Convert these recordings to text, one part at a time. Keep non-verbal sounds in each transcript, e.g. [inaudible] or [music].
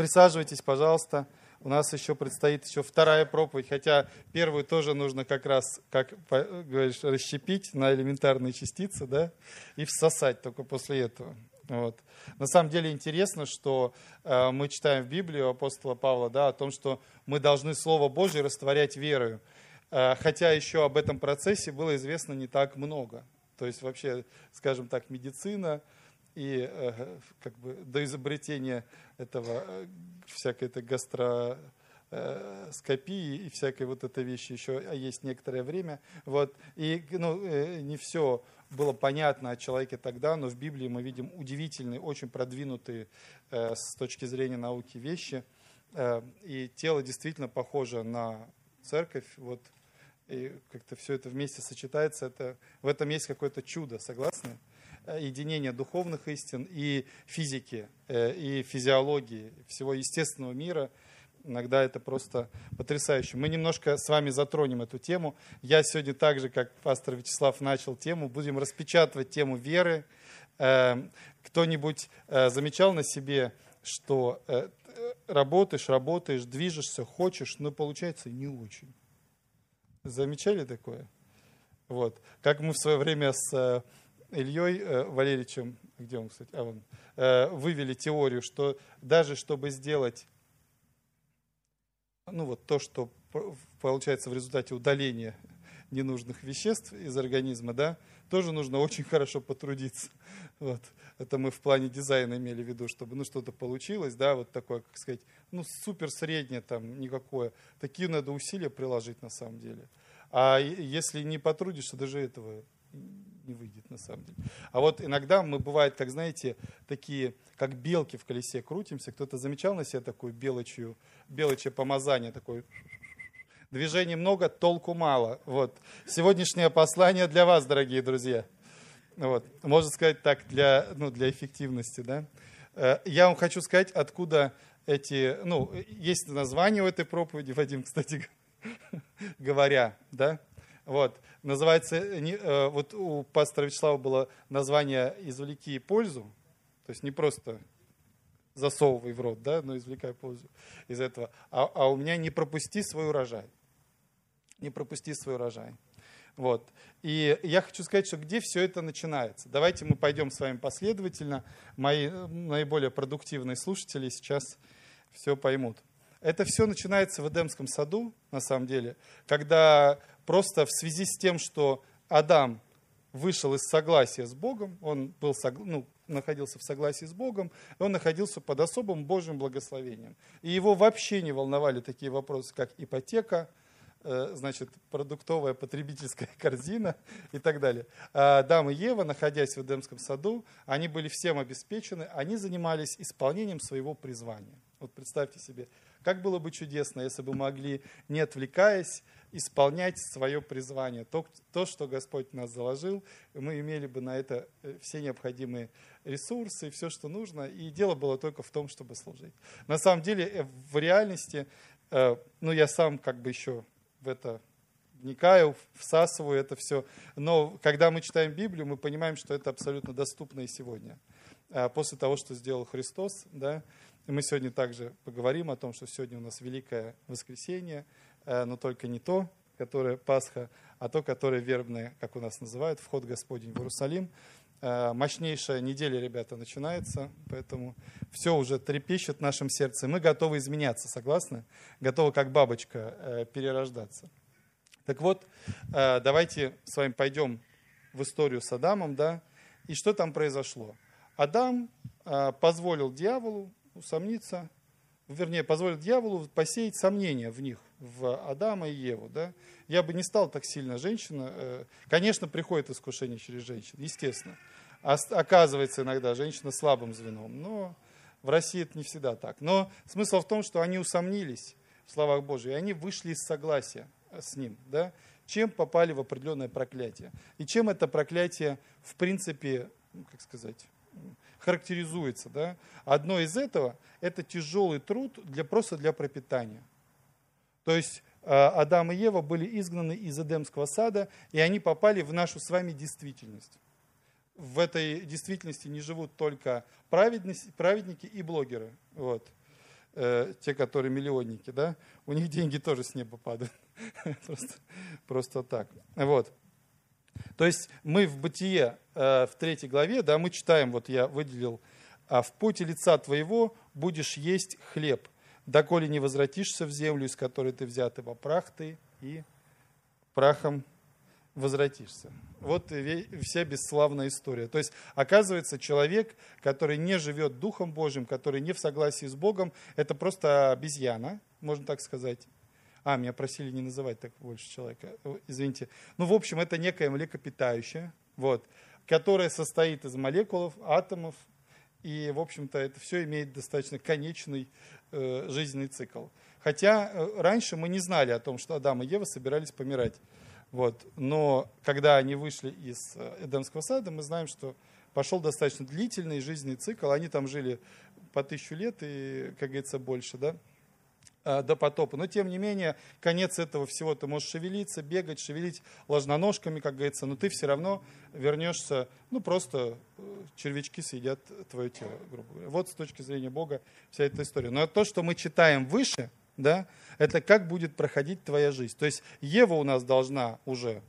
Присаживайтесь, пожалуйста. У нас еще предстоит еще вторая проповедь, хотя первую тоже нужно как раз, как говоришь, расщепить на элементарные частицы, да, и всосать только после этого. Вот. На самом деле интересно, что э, мы читаем в Библии апостола Павла да, о том, что мы должны Слово Божье растворять верою. Э, хотя еще об этом процессе было известно не так много. То есть вообще, скажем так, медицина и э, как бы до изобретения этого э, всякой этой гастроскопии и всякой вот этой вещи еще есть некоторое время. Вот. И ну, не все было понятно о человеке тогда, но в Библии мы видим удивительные, очень продвинутые с точки зрения науки вещи. И тело действительно похоже на церковь. Вот и как-то все это вместе сочетается, это, в этом есть какое-то чудо, согласны? Э, единение духовных истин и физики, э, и физиологии, всего естественного мира. Иногда это просто потрясающе. Мы немножко с вами затронем эту тему. Я сегодня так же, как пастор Вячеслав начал тему, будем распечатывать тему веры. Э, кто-нибудь замечал на себе, что работаешь, работаешь, движешься, хочешь, но получается не очень. Замечали такое? Вот. Как мы в свое время с Ильей э, Валерьевичем, где он, кстати, а вон, э, вывели теорию, что даже чтобы сделать ну вот то, что получается в результате удаления ненужных веществ из организма, да, тоже нужно очень хорошо потрудиться. Вот. Это мы в плане дизайна имели в виду, чтобы ну, что-то получилось, да, вот такое, как сказать, ну, супер среднее там никакое. Такие надо усилия приложить на самом деле. А если не потрудишься, даже этого не выйдет на самом деле. А вот иногда мы бывает, как знаете, такие, как белки в колесе крутимся. Кто-то замечал на себе такую белочью, белочье помазание, такое Движений много, толку мало. Вот. Сегодняшнее послание для вас, дорогие друзья. Вот. Можно сказать так, для, ну, для эффективности. Да? Э, я вам хочу сказать, откуда эти... Ну, есть название у этой проповеди, Вадим, кстати [laughs] говоря. Да? Вот. Называется... Э, вот у пастора Вячеслава было название «Извлеки пользу». То есть не просто засовывай в рот, да, но извлекай пользу из этого. А, а у меня не пропусти свой урожай не пропусти свой урожай. Вот. И я хочу сказать, что где все это начинается. Давайте мы пойдем с вами последовательно. Мои наиболее продуктивные слушатели сейчас все поймут. Это все начинается в Эдемском саду, на самом деле, когда просто в связи с тем, что Адам вышел из согласия с Богом, он был, ну, находился в согласии с Богом, он находился под особым Божьим благословением. И его вообще не волновали такие вопросы, как ипотека, Э, значит, продуктовая потребительская [laughs] корзина и так далее. А Адам и Ева, находясь в Эдемском саду, они были всем обеспечены, они занимались исполнением своего призвания. Вот представьте себе, как было бы чудесно, если бы могли, не отвлекаясь, исполнять свое призвание. То, то, что Господь нас заложил, мы имели бы на это э, все необходимые ресурсы, все, что нужно, и дело было только в том, чтобы служить. На самом деле, э, в реальности, ну, я сам как бы еще в это вникаю, всасываю это все. Но когда мы читаем Библию, мы понимаем, что это абсолютно доступно и сегодня. А после того, что сделал Христос, да, и мы сегодня также поговорим о том, что сегодня у нас Великое Воскресенье, э, но только не то, которое Пасха, а то, которое вербное, как у нас называют, вход Господень в Иерусалим. Э, мощнейшая неделя, ребята, начинается, поэтому все уже трепещет в нашем сердце. Мы готовы изменяться, согласны? Готовы, как бабочка, э, перерождаться. Так вот, давайте с вами пойдем в историю с Адамом, да, и что там произошло. Адам позволил дьяволу усомниться, вернее, позволил дьяволу посеять сомнения в них, в Адама и Еву. Да? Я бы не стал так сильно женщина. Э, конечно, приходит искушение через женщин, естественно. Оказывается иногда женщина слабым звеном, но в России это не всегда так. Но смысл в том, что они усомнились в словах Божьих, и они вышли из согласия с ним. Да? Чем попали в определенное проклятие. И чем это проклятие, в принципе, как сказать, характеризуется. Да? Одно из этого – это тяжелый труд для, просто для пропитания. То есть э, Адам и Ева были изгнаны из Эдемского сада, и они попали в нашу с вами действительность. В этой действительности не живут только праведники и блогеры. Вот. э, те, которые миллионники, да, у них деньги тоже с неба падают. [laughs] просто, так. Вот. То есть мы в Бытие, э, в третьей главе, да, мы читаем, вот я выделил, а в поте лица твоего будешь есть хлеб, доколе не возвратишься в землю, из которой ты взят, ибо прах ты и прахом возвратишься. Вот вся бесславная история. То есть, оказывается, человек, который не живет Духом Божьим, который не в согласии с Богом, это просто обезьяна, можно так сказать. А, меня просили не называть так больше человека. Извините. Ну, в общем, это некое млекопитающее, вот, которое состоит из молекул, атомов, и, в общем-то, это все имеет достаточно конечный э, жизненный цикл. Хотя э, раньше мы не знали о том, что Адам и Ева собирались помирать. Вот. Но когда они вышли из э, Эдемского сада, мы знаем, что пошел достаточно длительный жизненный цикл. Они там жили по тысячу лет и, как говорится, больше, да, э, до потопа. Но, тем не менее, конец этого всего, ты можешь шевелиться, бегать, шевелить ложноножками, как говорится, но ты все равно вернешься, ну, просто э, червячки съедят твое тело, грубо говоря. Вот с точки зрения Бога вся эта история. Но то, что мы читаем выше, да, это как будет проходить твоя жизнь. То есть Ева у нас должна уже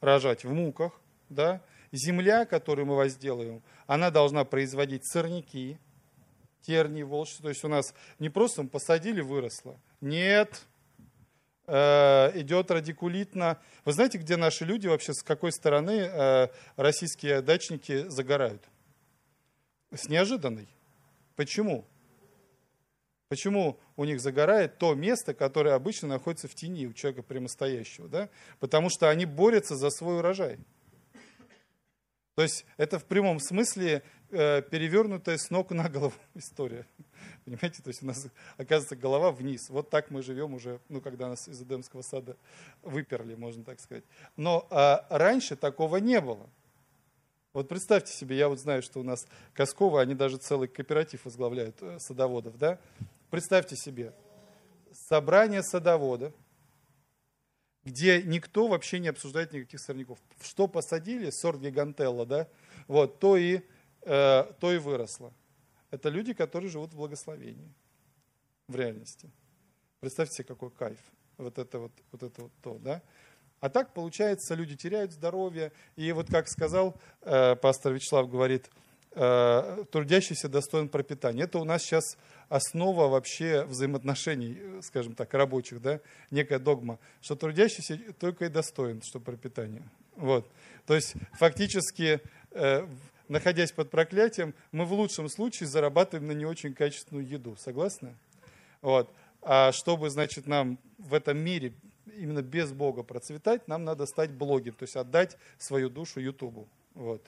рожать в муках, да, земля, которую мы возделаем, она должна производить сорняки, тернии, волшебства. То есть у нас не просто мы посадили, выросло. Нет, э, идет радикулитно. Вы знаете, где наши люди вообще, с какой стороны э, российские дачники загорают? С неожиданной. Почему? Почему у них загорает то место, которое обычно находится в тени у человека прямостоящего? Да? Потому что они борются за свой урожай. То есть это в прямом смысле э, перевернутая с ног на голову [laughs] история. Понимаете, то есть у нас оказывается голова вниз. Вот так мы живем уже, ну, когда нас из Эдемского сада выперли, можно так сказать. Но э, раньше такого не было. Вот представьте себе, я вот знаю, что у нас Косково, они даже целый кооператив возглавляют э, садоводов, да? Представьте себе, собрание садоводов, где никто вообще не обсуждает никаких сорняков. Что посадили, сорт гигантелла, да, вот, то и, э, то и выросло. Это люди, которые живут в благословении, в реальности. Представьте себе, какой кайф. Вот это вот, вот это вот то, да. А так, получается, люди теряют здоровье. И вот, как сказал э, пастор Вячеслав, говорит, э, трудящийся достоин пропитания. Это у нас сейчас основа вообще взаимоотношений, скажем так, рабочих, да, некая догма, что трудящийся только и достоин, что пропитание. Вот. То есть фактически, э, находясь под проклятием, мы в лучшем случае зарабатываем на не очень качественную еду. Согласны? Вот. А чтобы, значит, нам в этом мире именно без Бога процветать, нам надо стать блогером, то есть отдать свою душу Ютубу. Вот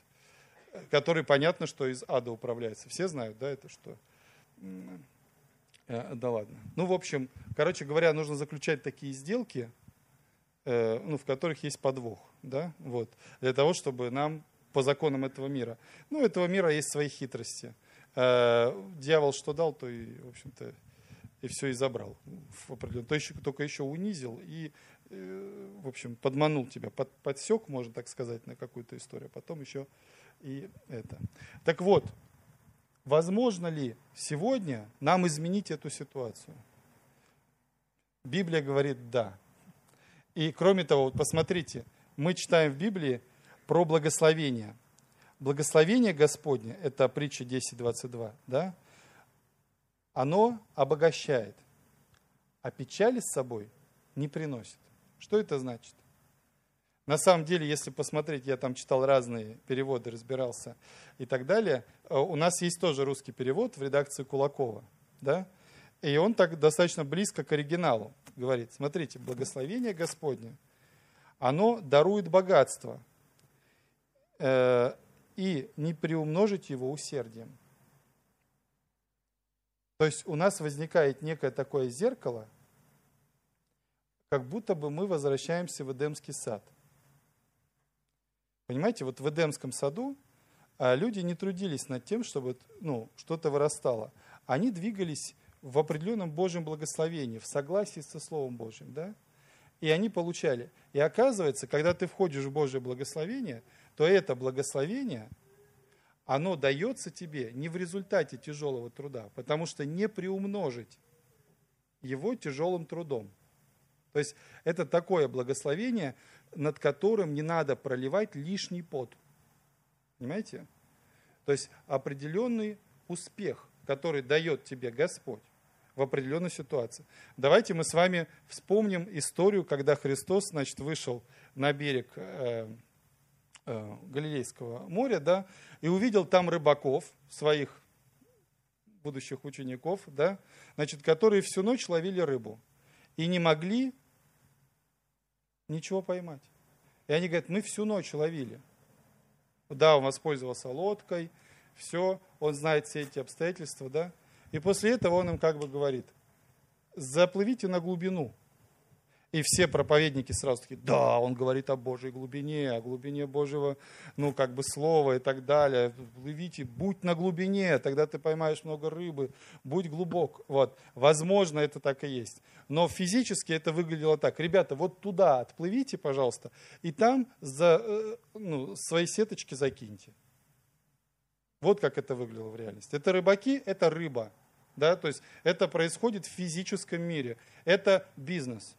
который понятно, что из ада управляется. Все знают, да, это что? Э, да ладно. Ну, в общем, короче говоря, нужно заключать такие сделки, э, ну, в которых есть подвох, да, вот, для того, чтобы нам по законам этого мира. Ну, этого мира есть свои хитрости. Э, дьявол что дал, то и, в общем-то, и все и забрал. В. То еще, только еще унизил и, в общем, подманул тебя, под, подсек, можно так сказать, на какую-то историю, а потом еще и это. Так вот, возможно ли сегодня нам изменить эту ситуацию? Библия говорит «да». И кроме того, вот посмотрите, мы читаем в Библии про благословение. Благословение Господне, это притча 10.22, да? Оно обогащает, а печали с собой не приносит. Что это значит? На самом деле, если посмотреть, я там читал разные переводы, разбирался и так далее, э, у нас есть тоже русский перевод в редакции Кулакова, да? И он так достаточно близко к оригиналу говорит, смотрите, благословение Господне, оно дарует богатство э, и не приумножить его усердием. То есть у нас возникает некое такое зеркало, как будто бы мы возвращаемся в Эдемский сад – Понимаете, вот в Эдемском саду а, люди не трудились над тем, чтобы ну, что-то вырастало. Они двигались в определенном Божьем благословении, в согласии со Словом Божьим. Да? И они получали. И оказывается, когда ты входишь в Божье благословение, то это благословение, оно дается тебе не в результате тяжелого труда, потому что не приумножить его тяжелым трудом. То есть это такое благословение, над которым не надо проливать лишний пот. Понимаете? То есть определенный успех, который дает тебе Господь в определенной ситуации. Давайте мы с вами вспомним историю, когда Христос, значит, вышел на берег э, э, Галилейского моря, да, и увидел там рыбаков, своих будущих учеников, да, значит, которые всю ночь ловили рыбу и не могли ничего поймать. И они говорят, мы всю ночь ловили. Да, он воспользовался лодкой, все, он знает все эти обстоятельства, да. И после этого он им как бы говорит, заплывите на глубину. И все проповедники сразу такие, да, он говорит о Божьей глубине, о глубине Божьего, ну, как бы слова и так далее. Плывите, будь на глубине, тогда ты поймаешь много рыбы, будь глубок. Вот, возможно, это так и есть. Но физически это выглядело так. Ребята, вот туда отплывите, пожалуйста, и там за, э, ну, свои сеточки закиньте. Вот как это выглядело в реальности. Это рыбаки, это рыба. Да? То есть это происходит в физическом мире. Это бизнес.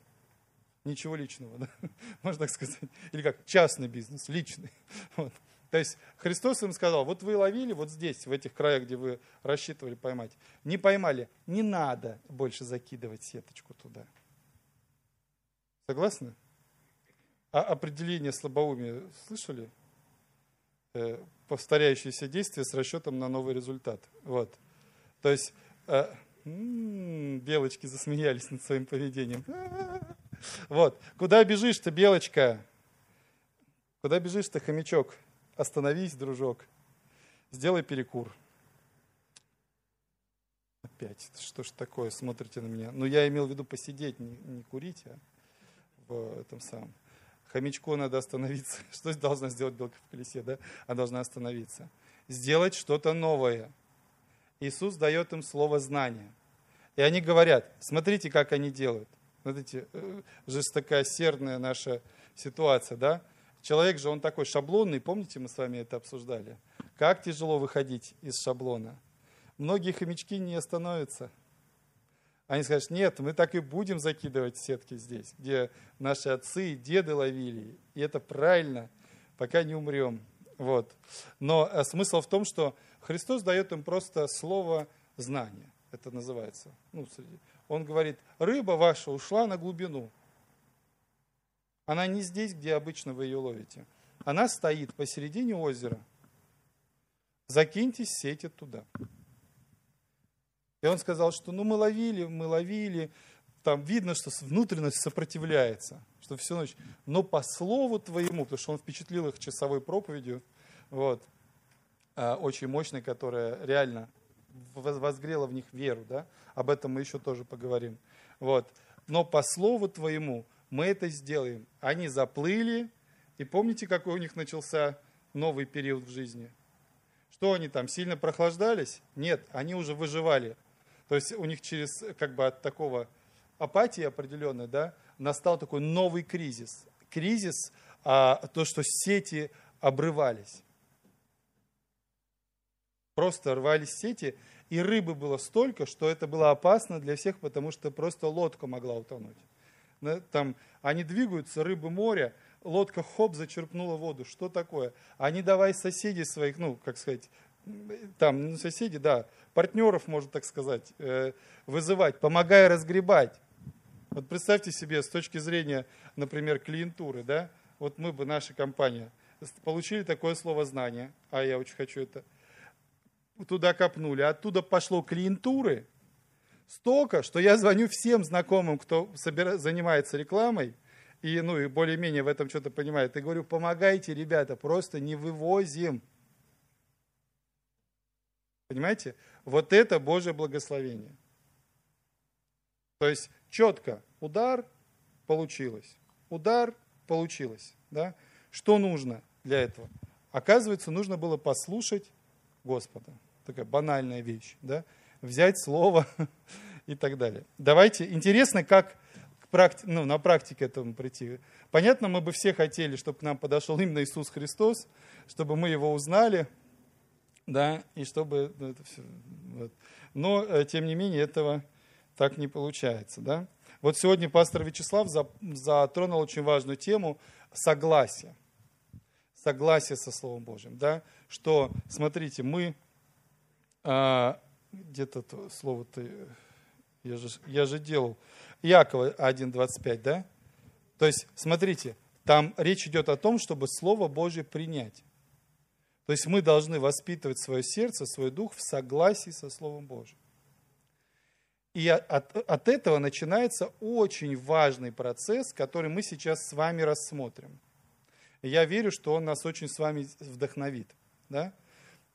Ничего личного, да? [laughs] можно так сказать. Или как частный бизнес, личный. [laughs] Вот. То есть Христос им сказал, вот вы ловили вот здесь, в этих краях, где вы рассчитывали поймать. Не поймали, не надо больше закидывать сеточку туда. Согласны? А определение слабоумия слышали? Э, повторяющиеся действия с расчетом на новый результат. Вот. То есть э, м-м, белочки засмеялись над своим поведением. Вот. Куда бежишь-то, белочка? Куда бежишь-то, хомячок? Остановись, дружок. Сделай перекур. Опять, что ж такое, смотрите на меня. Ну, я имел в виду посидеть, не, не курить, а в этом самом. Хомячку надо остановиться. [laughs] Что должна сделать белка в колесе, да? Она должна остановиться. Сделать что-то новое. Иисус дает им слово знания. И они говорят, смотрите, как они делают. Смотрите, э, жестокосердная наша ситуация, да? Человек же, он такой шаблонный, помните, мы с вами это обсуждали? Как тяжело выходить из шаблона. Многие хомячки не остановятся. Они скажут, нет, мы так и будем закидывать сетки здесь, где наши отцы и деды ловили. И это правильно, пока не умрем. Вот. Но э, смысл в том, что Христос дает им просто слово знания. Это называется. Ну, он говорит, рыба ваша ушла на глубину. Она не здесь, где обычно вы ее ловите. Она стоит посередине озера. Закиньте сети туда. И он сказал, что ну мы ловили, мы ловили, там видно, что внутренность сопротивляется, что всю ночь. Но по слову твоему, потому что он впечатлил их часовой проповедью, вот, а, очень мощной, которая реально возгрела в них веру, да, об этом мы еще тоже поговорим. Вот. Но по слову твоему мы это сделаем. Они заплыли, и помните, какой у них начался новый период в жизни? Что они там, сильно прохлаждались? Нет, они уже выживали. То есть у них через, как бы от такого апатии определенной, да, настал такой новый кризис. Кризис, а, то, что сети обрывались. Просто рвались сети, и рыбы было столько, что это было опасно для всех, потому что просто лодка могла утонуть. Там они двигаются, рыбы моря, лодка хоп, зачерпнула воду. Что такое? Они давай соседей своих, ну, как сказать, там, ну, соседи, да, партнеров, можно так сказать, э, вызывать, помогая разгребать. Вот представьте себе, с точки зрения, например, клиентуры, да, вот мы бы, наша компания, получили такое слово знание, а я очень хочу это, туда копнули, оттуда пошло клиентуры столько, что я звоню всем знакомым, кто собира... занимается рекламой, и, ну, и более-менее в этом что-то понимает, и говорю, помогайте, ребята, просто не вывозим. Понимаете? Вот это Божье благословение. То есть четко удар получилось, удар получилось. Да? Что нужно для этого? Оказывается, нужно было послушать Господа такая банальная вещь, да, взять слово [laughs] и так далее. Давайте, интересно, как практи, ну, на практике этому прийти. Понятно, мы бы все хотели, чтобы к нам подошел именно Иисус Христос, чтобы мы Его узнали, да, и чтобы... Это все, вот. Но, э, тем не менее, этого так не получается, да? Вот сегодня пастор Вячеслав затронул очень важную тему согласия. Согласие со Словом Божьим, да? Что, смотрите, мы а, где-то слово-то я же, я же делал. Якова 1.25, да? То есть, смотрите, там речь идет о том, чтобы Слово Божье принять. То есть мы должны воспитывать свое сердце, свой дух в согласии со Словом Божьим. И от, от этого начинается очень важный процесс, который мы сейчас с вами рассмотрим. Я верю, что он нас очень с вами вдохновит. Да?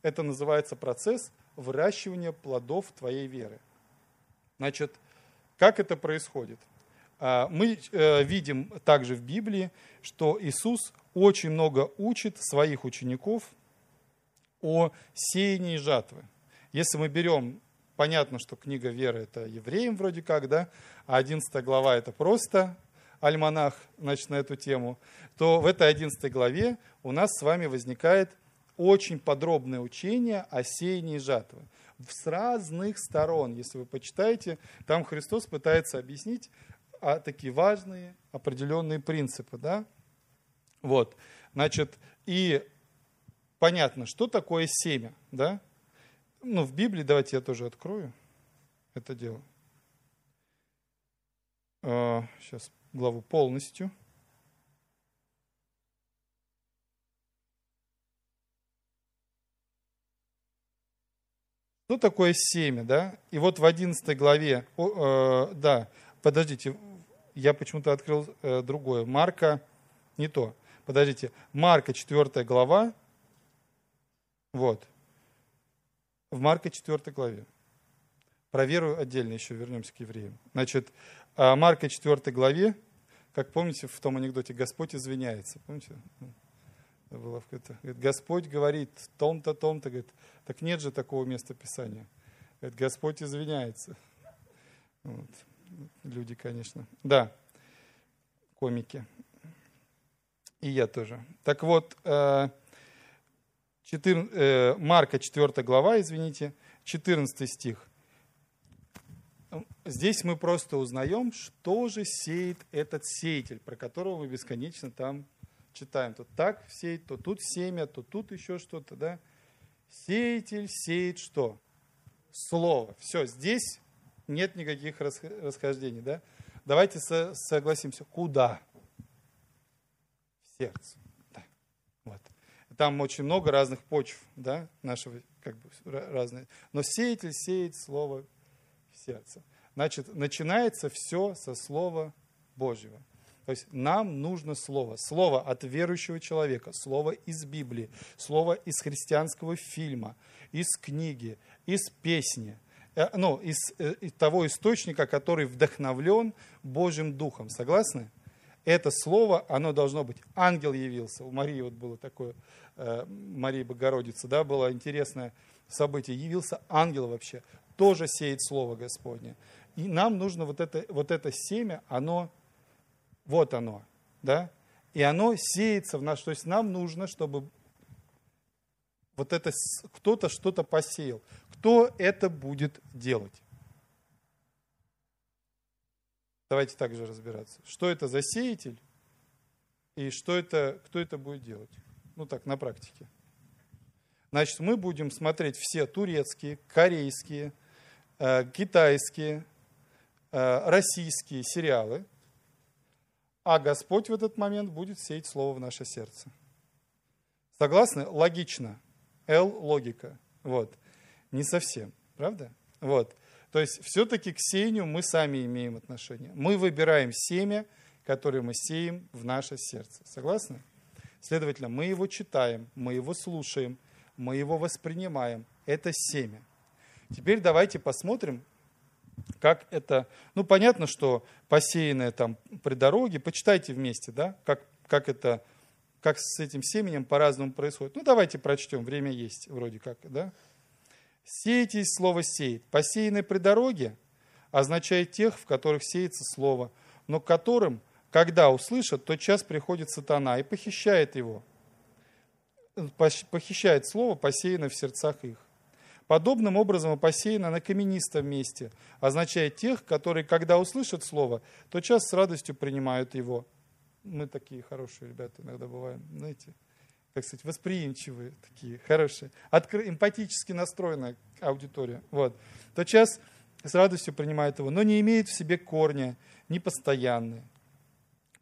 Это называется процесс выращивания плодов твоей веры. Значит, как это происходит? А, мы э, видим также в Библии, что Иисус очень много учит своих учеников о сеянии жатвы. Если мы берем, понятно, что книга веры это евреям вроде как, да, а 11 глава это просто альманах, значит, на эту тему, то в этой 11 главе у нас с вами возникает очень подробное учение о сеянии жатвы с разных сторон. Если вы почитаете, там Христос пытается объяснить а, такие важные определенные принципы. Да? Вот. Значит, и понятно, что такое семя. Да? Ну, в Библии, давайте я тоже открою это дело. Сейчас а, главу полностью. Что такое семя, да? И вот в 11 главе, о, э, да, подождите, я почему-то открыл э, другое. Марка, не то. Подождите, Марка 4 глава, вот. В Марка 4 главе. Про веру отдельно еще вернемся к евреям. Значит, э, Марка 4 главе, как помните в том анекдоте, Господь извиняется. Помните? Было это, говорит, Господь говорит том-то, том-то, говорит, так нет же такого места Писания. Говорит, Господь извиняется. Вот. Люди, конечно. Да, комики. И я тоже. Так вот, 14, э, э, Марка 4 глава, извините, 14 стих. Здесь мы просто узнаем, что же сеет этот сеятель, про которого мы бесконечно там читаем, то так сеять, то тут семя, то тут еще что-то, да. Сеятель сеет что? Слово. Все, здесь нет никаких расхождений, да. Давайте со согласимся, куда? В сердце. Да. Вот. Там очень много разных почв, да, нашего, как бы, разные. Но сеятель сеет слово в сердце. Значит, начинается все со слова Божьего. То есть нам нужно слово. Слово от верующего человека, слово из Библии, слово из христианского фильма, из книги, из песни, э, ну, из, э, из того источника, который вдохновлен Божьим Духом. Согласны? Это слово, оно должно быть. Ангел явился. У Марии вот было такое, э, Марии Богородицы, да, было интересное событие. Явился ангел вообще. Тоже сеет слово Господне. И нам нужно вот это, вот это семя, оно вот оно, да? И оно сеется в нас. То есть нам нужно, чтобы вот это кто-то что-то посеял. Кто это будет делать? Давайте также разбираться. Что это за сеятель и что это, кто это будет делать? Ну так, на практике. Значит, мы будем смотреть все турецкие, корейские, э, китайские, э, российские сериалы – а Господь в этот момент будет сеять Слово в наше сердце. Согласны? Логично. Л – логика. Вот. Не совсем, правда? Вот. То есть все-таки к сеянию мы сами имеем отношение. Мы выбираем семя, которое мы сеем в наше сердце. Согласны? Следовательно, мы его читаем, мы его слушаем, мы его воспринимаем. Это семя. Теперь давайте посмотрим, как это, ну понятно, что посеянное там при дороге, почитайте вместе, да, как, как это, как с этим семенем по-разному происходит. Ну давайте прочтем, время есть вроде как, да. Сеетесь, слово сеет. Посеянное при дороге означает тех, в которых сеется слово, но которым, когда услышат, тот час приходит сатана и похищает его, похищает слово, посеянное в сердцах их. Подобным образом и посеяно на каменистом месте, означает тех, которые, когда услышат слово, то час с радостью принимают его. Мы такие хорошие ребята иногда бываем, знаете, как сказать, восприимчивые такие, хорошие, откры, эмпатически настроенная аудитория. Вот. То час с радостью принимают его, но не имеет в себе корня, непостоянные.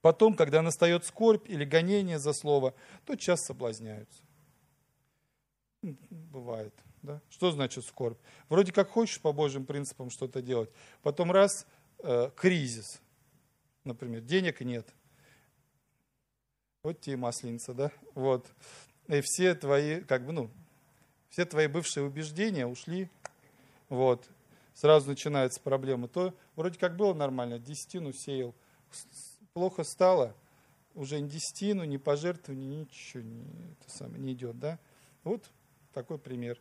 Потом, когда настает скорбь или гонение за слово, то час соблазняются. Бывает. Да? Что значит скорбь? Вроде как хочешь по Божьим принципам что-то делать, потом раз, э, кризис, например, денег нет. Вот тебе масленица, да? Вот. И все твои, как бы, ну, все твои бывшие убеждения ушли. Вот. Сразу начинается проблема. То вроде как было нормально, десятину сеял. Плохо стало, уже ни десятину, ни пожертвования, ничего не, это самое, не идет, да? Вот такой пример.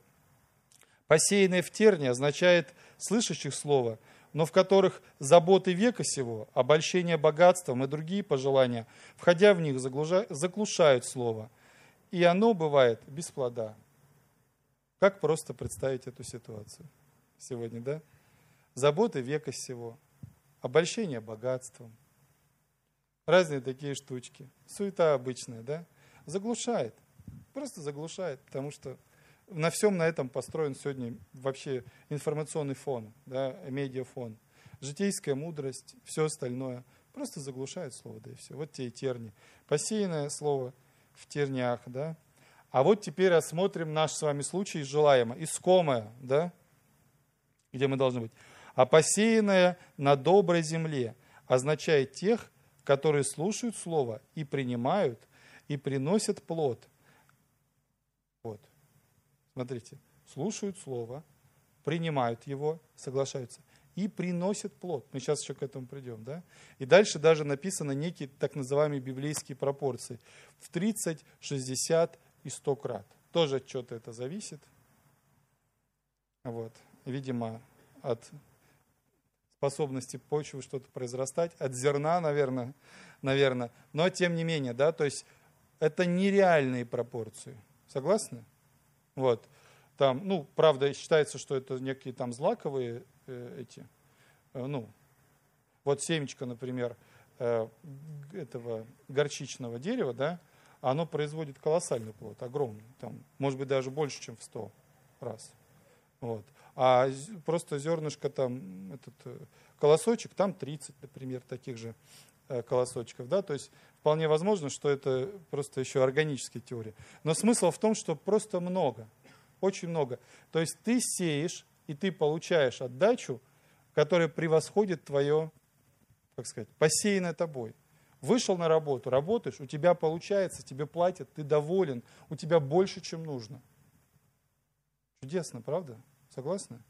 Посеянное в терне означает слышащих слова, но в которых заботы века сего, обольщение богатством и другие пожелания, входя в них, заглушают слово. И оно бывает без плода. Как просто представить эту ситуацию сегодня, да? Заботы века сего, обольщение богатством, разные такие штучки, суета обычная, да? Заглушает, просто заглушает, потому что на всем на этом построен сегодня вообще информационный фон, да, медиафон. Житейская мудрость, все остальное просто заглушает слово, да и все. Вот те и терни. Посеянное слово в тернях, да. А вот теперь рассмотрим наш с вами случай желаемо, искомое, да, где мы должны быть. А посеянное на доброй земле означает тех, которые слушают слово и принимают, и приносят плод – Смотрите, слушают слово, принимают его, соглашаются и приносят плод. Мы сейчас еще к этому придем. Да? И дальше даже написано некие так называемые библейские пропорции. В 30, 60 и 100 крат. Тоже от чего-то это зависит. Вот. Видимо, от способности почвы что-то произрастать, от зерна, наверное, наверное. Но тем не менее, да, то есть это нереальные пропорции. Согласны? Вот. Там, ну, правда, считается, что это некие там злаковые э, эти, э, ну, вот семечко, например, э, этого горчичного дерева, да, оно производит колоссальный плод, огромный, там, может быть, даже больше, чем в 100 раз. Вот. А просто зернышко там, этот э, колосочек, там 30, например, таких же э, колосочков, да, то есть Вполне возможно, что это просто еще органические теории. Но смысл в том, что просто много, очень много. То есть ты сеешь, и ты получаешь отдачу, которая превосходит твое, как сказать, посеянное тобой. Вышел на работу, работаешь, у тебя получается, тебе платят, ты доволен, у тебя больше, чем нужно. Чудесно, правда? Согласны?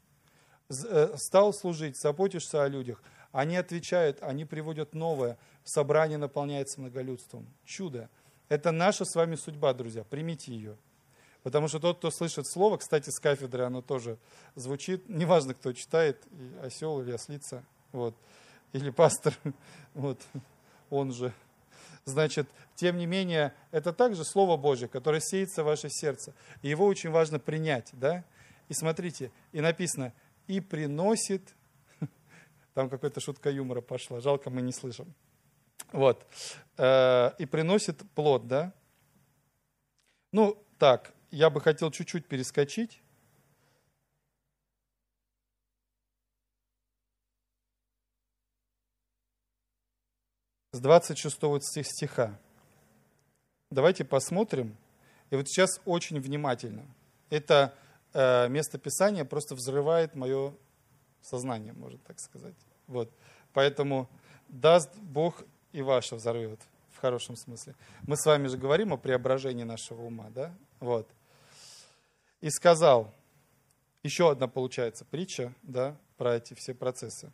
Э, стал служить, заботишься о людях, они отвечают, они приводят новое. Собрание наполняется многолюдством. Чудо. Это наша с вами судьба, друзья. Примите ее. Потому что тот, кто слышит слово, кстати, с кафедры оно тоже звучит, неважно, кто читает, осел или ослица, вот, или пастор, [laughs] вот, он же. Значит, тем не менее, это также Слово Божье, которое сеется в ваше сердце. И его очень важно принять, да? И смотрите, и написано, и приносит там какая-то шутка юмора пошла. Жалко, мы не слышим. Вот. Э, и приносит плод, да? Ну, так, я бы хотел чуть-чуть перескочить. С 26 стиха. Давайте посмотрим. И вот сейчас очень внимательно. Это э, место Писания просто взрывает мое сознание, можно так сказать. Вот. Поэтому даст Бог и ваше взорвет, в хорошем смысле. Мы с вами же говорим о преображении нашего ума, да? Вот. И сказал, еще одна получается притча, да, про эти все процессы.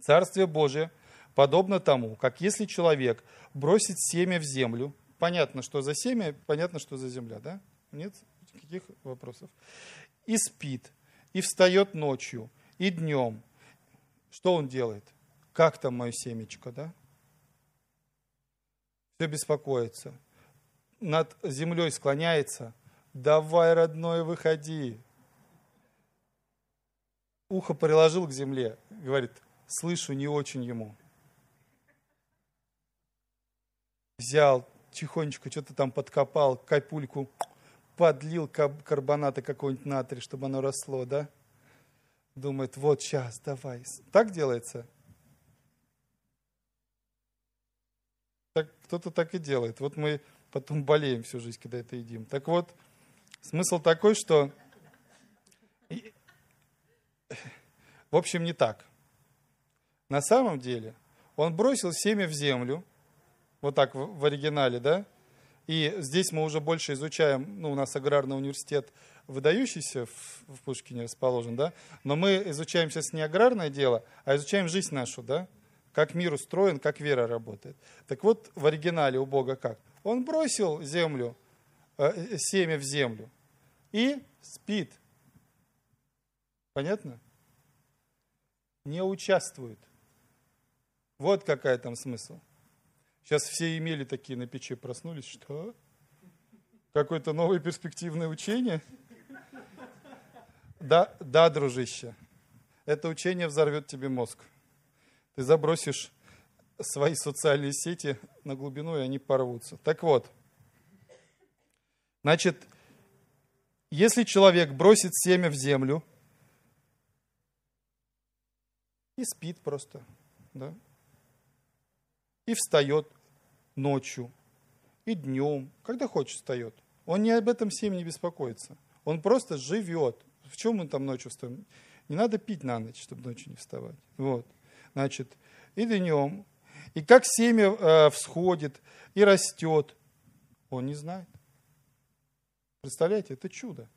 Царствие Божие подобно тому, как если человек бросит семя в землю, понятно, что за семя, понятно, что за земля, да? Нет никаких вопросов. И спит, и встает ночью, и днем. Что он делает? Как там мое семечко, да? Все беспокоится. Над землей склоняется. Давай, родной, выходи. ухо приложил к земле, говорит, слышу не очень ему. Взял, тихонечко что-то там подкопал, капульку, подлил карбоната какого-нибудь натрия, чтобы оно росло, да? Думает, вот сейчас, давай. Так делается? Так, кто-то так и делает. Вот мы потом болеем всю жизнь, когда это едим. Так вот, смысл такой, что... В общем, не так. На самом деле, он бросил семя в землю, вот так в, оригинале, да? И здесь мы уже больше изучаем, ну, у нас аграрный университет выдающийся в, в Пушкине расположен, да? Но мы изучаем сейчас не аграрное дело, а изучаем жизнь нашу, да? Как мир устроен, как вера работает. Так вот, в оригинале у Бога как? Он бросил землю, э, семя в землю и спит. Понятно? Не участвует. Вот какая там смысл. Сейчас все имели такие на печи проснулись. Что? Какое-то новое перспективное учение? Да, да, дружище. Это учение взорвет тебе мозг. Ты забросишь свои социальные сети на глубину, и они порвутся. Так вот, значит, если человек бросит семя в землю и спит просто, да, и встает ночью, и днем, когда хочет встает. Он не об этом семье не беспокоится. Он просто живет. В чем он там ночью встает? Не надо пить на ночь, чтобы ночью не вставать. Вот. Значит, и днем. И как семя э, всходит и растет, он не знает. Представляете, это чудо.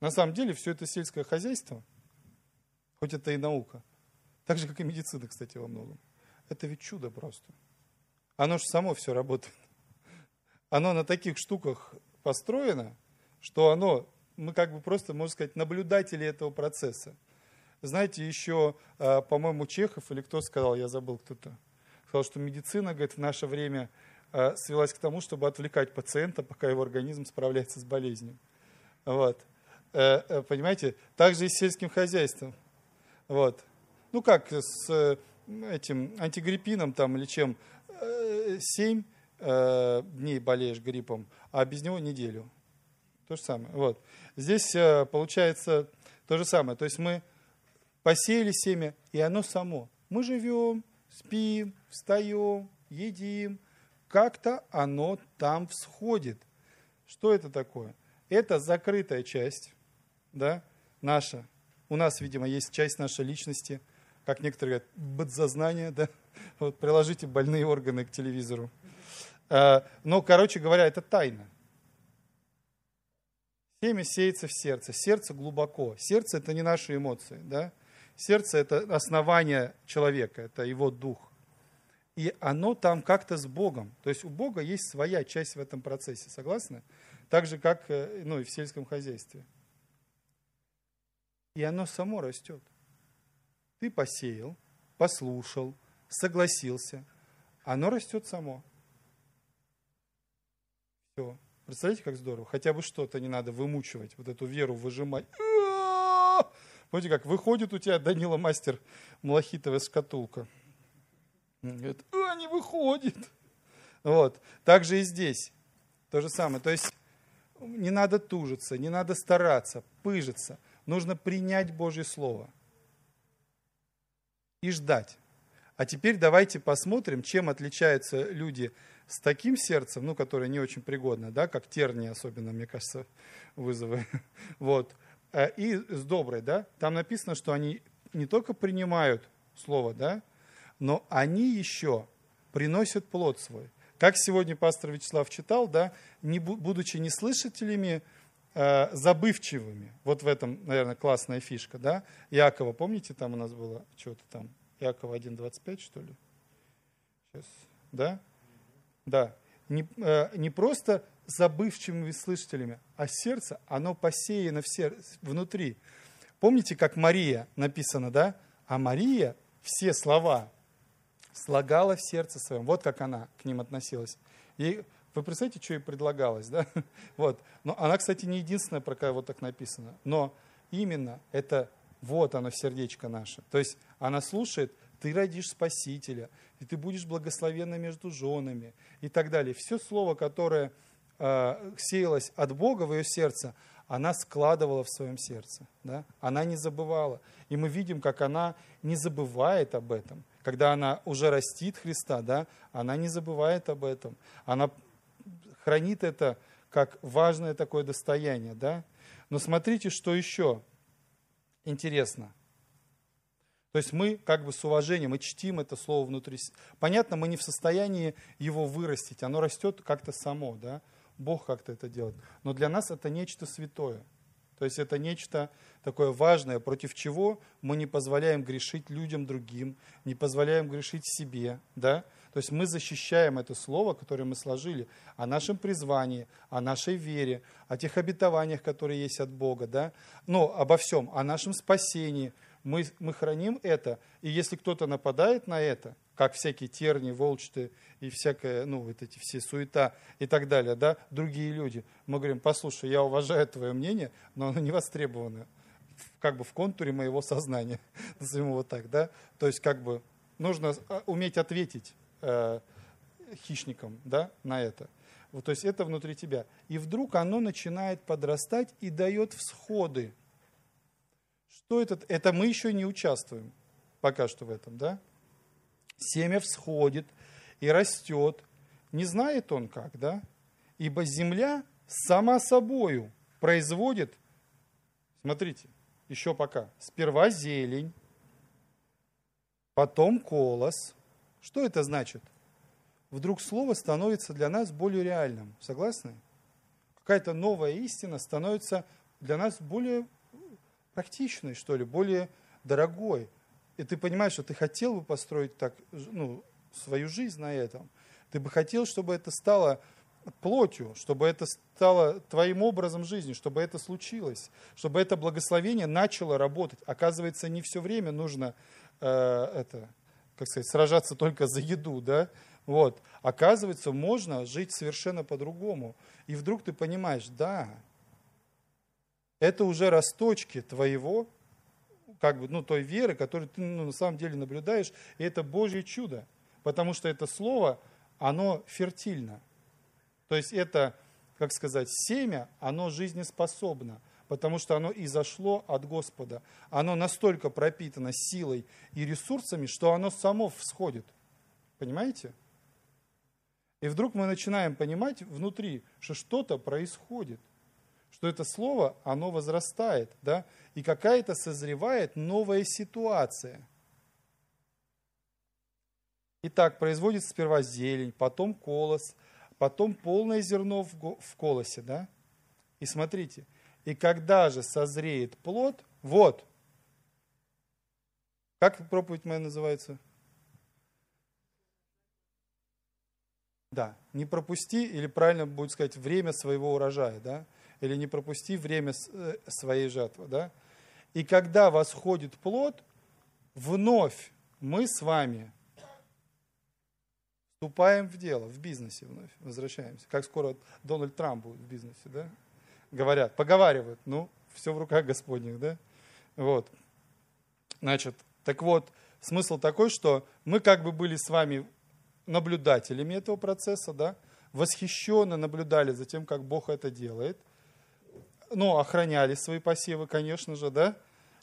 На самом деле все это сельское хозяйство, хоть это и наука, так же, как и медицина, кстати, во многом. Это ведь чудо просто. Оно же само все работает. Оно на таких штуках построено, что оно, мы как бы просто, можно сказать, наблюдатели этого процесса. Знаете, еще, а, по-моему, Чехов или кто сказал, я забыл кто-то, сказал, что медицина, говорит, в наше время а, свелась к тому, чтобы отвлекать пациента, пока его организм справляется с болезнью. Вот. Э, э, понимаете? Также и с сельским хозяйством. Вот. Ну как, с этим антигриппином там или чем, 7 э, дней болеешь гриппом, а без него неделю. То же самое. Вот. Здесь э, получается то же самое. То есть мы посеяли семя, и оно само. Мы живем, спим, встаем, едим. Как-то оно там всходит. Что это такое? Это закрытая часть, да, наша. У нас, видимо, есть часть нашей личности – как некоторые говорят, подсознание, да, [laughs] вот приложите больные органы к телевизору. А, но, короче говоря, это тайна. Семя сеется в сердце. Сердце глубоко. Сердце – это не наши эмоции. Да? Сердце – это основание человека, это его дух. И оно там как-то с Богом. То есть у Бога есть своя часть в этом процессе. Согласны? Так же, как э, ну, и в сельском хозяйстве. И оно само растет. Ты посеял, послушал, согласился. Оно растет само. Все. Представляете, как здорово? Хотя бы что-то не надо вымучивать, вот эту веру выжимать. Помните, как выходит у тебя Данила Мастер малахитовая шкатулка. Говорит, а, не выходит. Вот. Так же и здесь. То же самое. То есть не надо тужиться, не надо стараться, пыжиться. Нужно принять Божье Слово и ждать. А теперь давайте посмотрим, чем отличаются люди с таким сердцем, ну, которое не очень пригодно, да, как тернии особенно, мне кажется, [laughs] вызовы. Вот. Э, и с доброй, да, там написано, что они не только принимают слово, да, но они еще приносят плод свой. Как сегодня пастор Вячеслав читал, да, не, будучи не слышателями, э, забывчивыми. Вот в этом, наверное, классная фишка, да? Якова, помните, там у нас было что-то там, Якова 1.25, что ли? Сейчас, да? Да. Не, э, не просто забывчивыми слышателями, а сердце, оно посеяно в сер... внутри. Помните, как Мария написано, да? А Мария все слова слагала в сердце своем. Вот как она к ним относилась. Ей вы представляете, что ей предлагалось, да? [laughs] Вот. Но она, кстати, не единственная, про кого так написано. Но именно это Вот оно, сердечко наше. То есть она слушает, ты родишь Спасителя, и ты будешь благословенна между женами и так далее. Все слово, которое э, сеялось от Бога в ее сердце, она складывала в своем сердце. Да? Она не забывала. И мы видим, как она не забывает об этом. Когда она уже растит Христа, да, она не забывает об этом. Она хранит это как важное такое достояние. Да? Но смотрите, что еще интересно. То есть мы как бы с уважением и чтим это слово внутри. Понятно, мы не в состоянии его вырастить, оно растет как-то само, да? Бог как-то это делает. Но для нас это нечто святое. То есть это нечто такое важное, против чего мы не позволяем грешить людям другим, не позволяем грешить себе. Да? То есть мы защищаем это слово, которое мы сложили, о нашем призвании, о нашей вере, о тех обетованиях, которые есть от Бога, да? но обо всем, о нашем спасении. Мы, мы храним это, и если кто-то нападает на это, как всякие терни, волчты и всякая, ну, вот эти все суета и так далее, да, другие люди. Мы говорим, послушай, я уважаю твое мнение, но оно не востребовано как бы в контуре моего сознания, [laughs] назовем его так, да. То есть как бы нужно а, уметь ответить э, хищникам, да, на это. Вот, то есть это внутри тебя. И вдруг оно начинает подрастать и дает всходы. Что это? Это мы еще не участвуем пока что в этом, да? Семя всходит и растет. Не знает он как, да? Ибо земля сама собою производит, смотрите, еще пока, сперва зелень, потом колос. Что это значит? Вдруг слово становится для нас более реальным. Согласны? Какая-то новая истина становится для нас более практичной, что ли, более дорогой и ты понимаешь, что ты хотел бы построить так, ну, свою жизнь на этом. Ты бы хотел, чтобы это стало плотью, чтобы это стало твоим образом жизни, чтобы это случилось, чтобы это благословение начало работать. Оказывается, не все время нужно э, это, как сказать, сражаться только за еду, да? Вот. Оказывается, можно жить совершенно по-другому. И вдруг ты понимаешь, да, это уже росточки твоего как бы, ну, той веры, которую ты ну, на самом деле наблюдаешь, и это Божье чудо, потому что это слово, оно фертильно. То есть это, как сказать, семя, оно жизнеспособно, потому что оно изошло от Господа. Оно настолько пропитано силой и ресурсами, что оно само всходит. Понимаете? И вдруг мы начинаем понимать внутри, что что-то происходит – что это слово, оно возрастает, да, и какая-то созревает новая ситуация. Итак, производится сперва зелень, потом колос, потом полное зерно в колосе, да. И смотрите, и когда же созреет плод, вот, как проповедь моя называется? Да, не пропусти, или правильно будет сказать, время своего урожая, да или не пропусти время э, своей жатвы. Да? И когда восходит плод, вновь мы с вами вступаем в дело, в бизнесе вновь, возвращаемся. Как скоро Дональд Трамп будет в бизнесе, да? Говорят, поговаривают, ну, все в руках Господних, да? Вот. Значит, так вот, смысл такой, что мы как бы были с вами наблюдателями этого процесса, да? Восхищенно наблюдали за тем, как Бог это делает – ну, охраняли свои посевы, конечно же, да,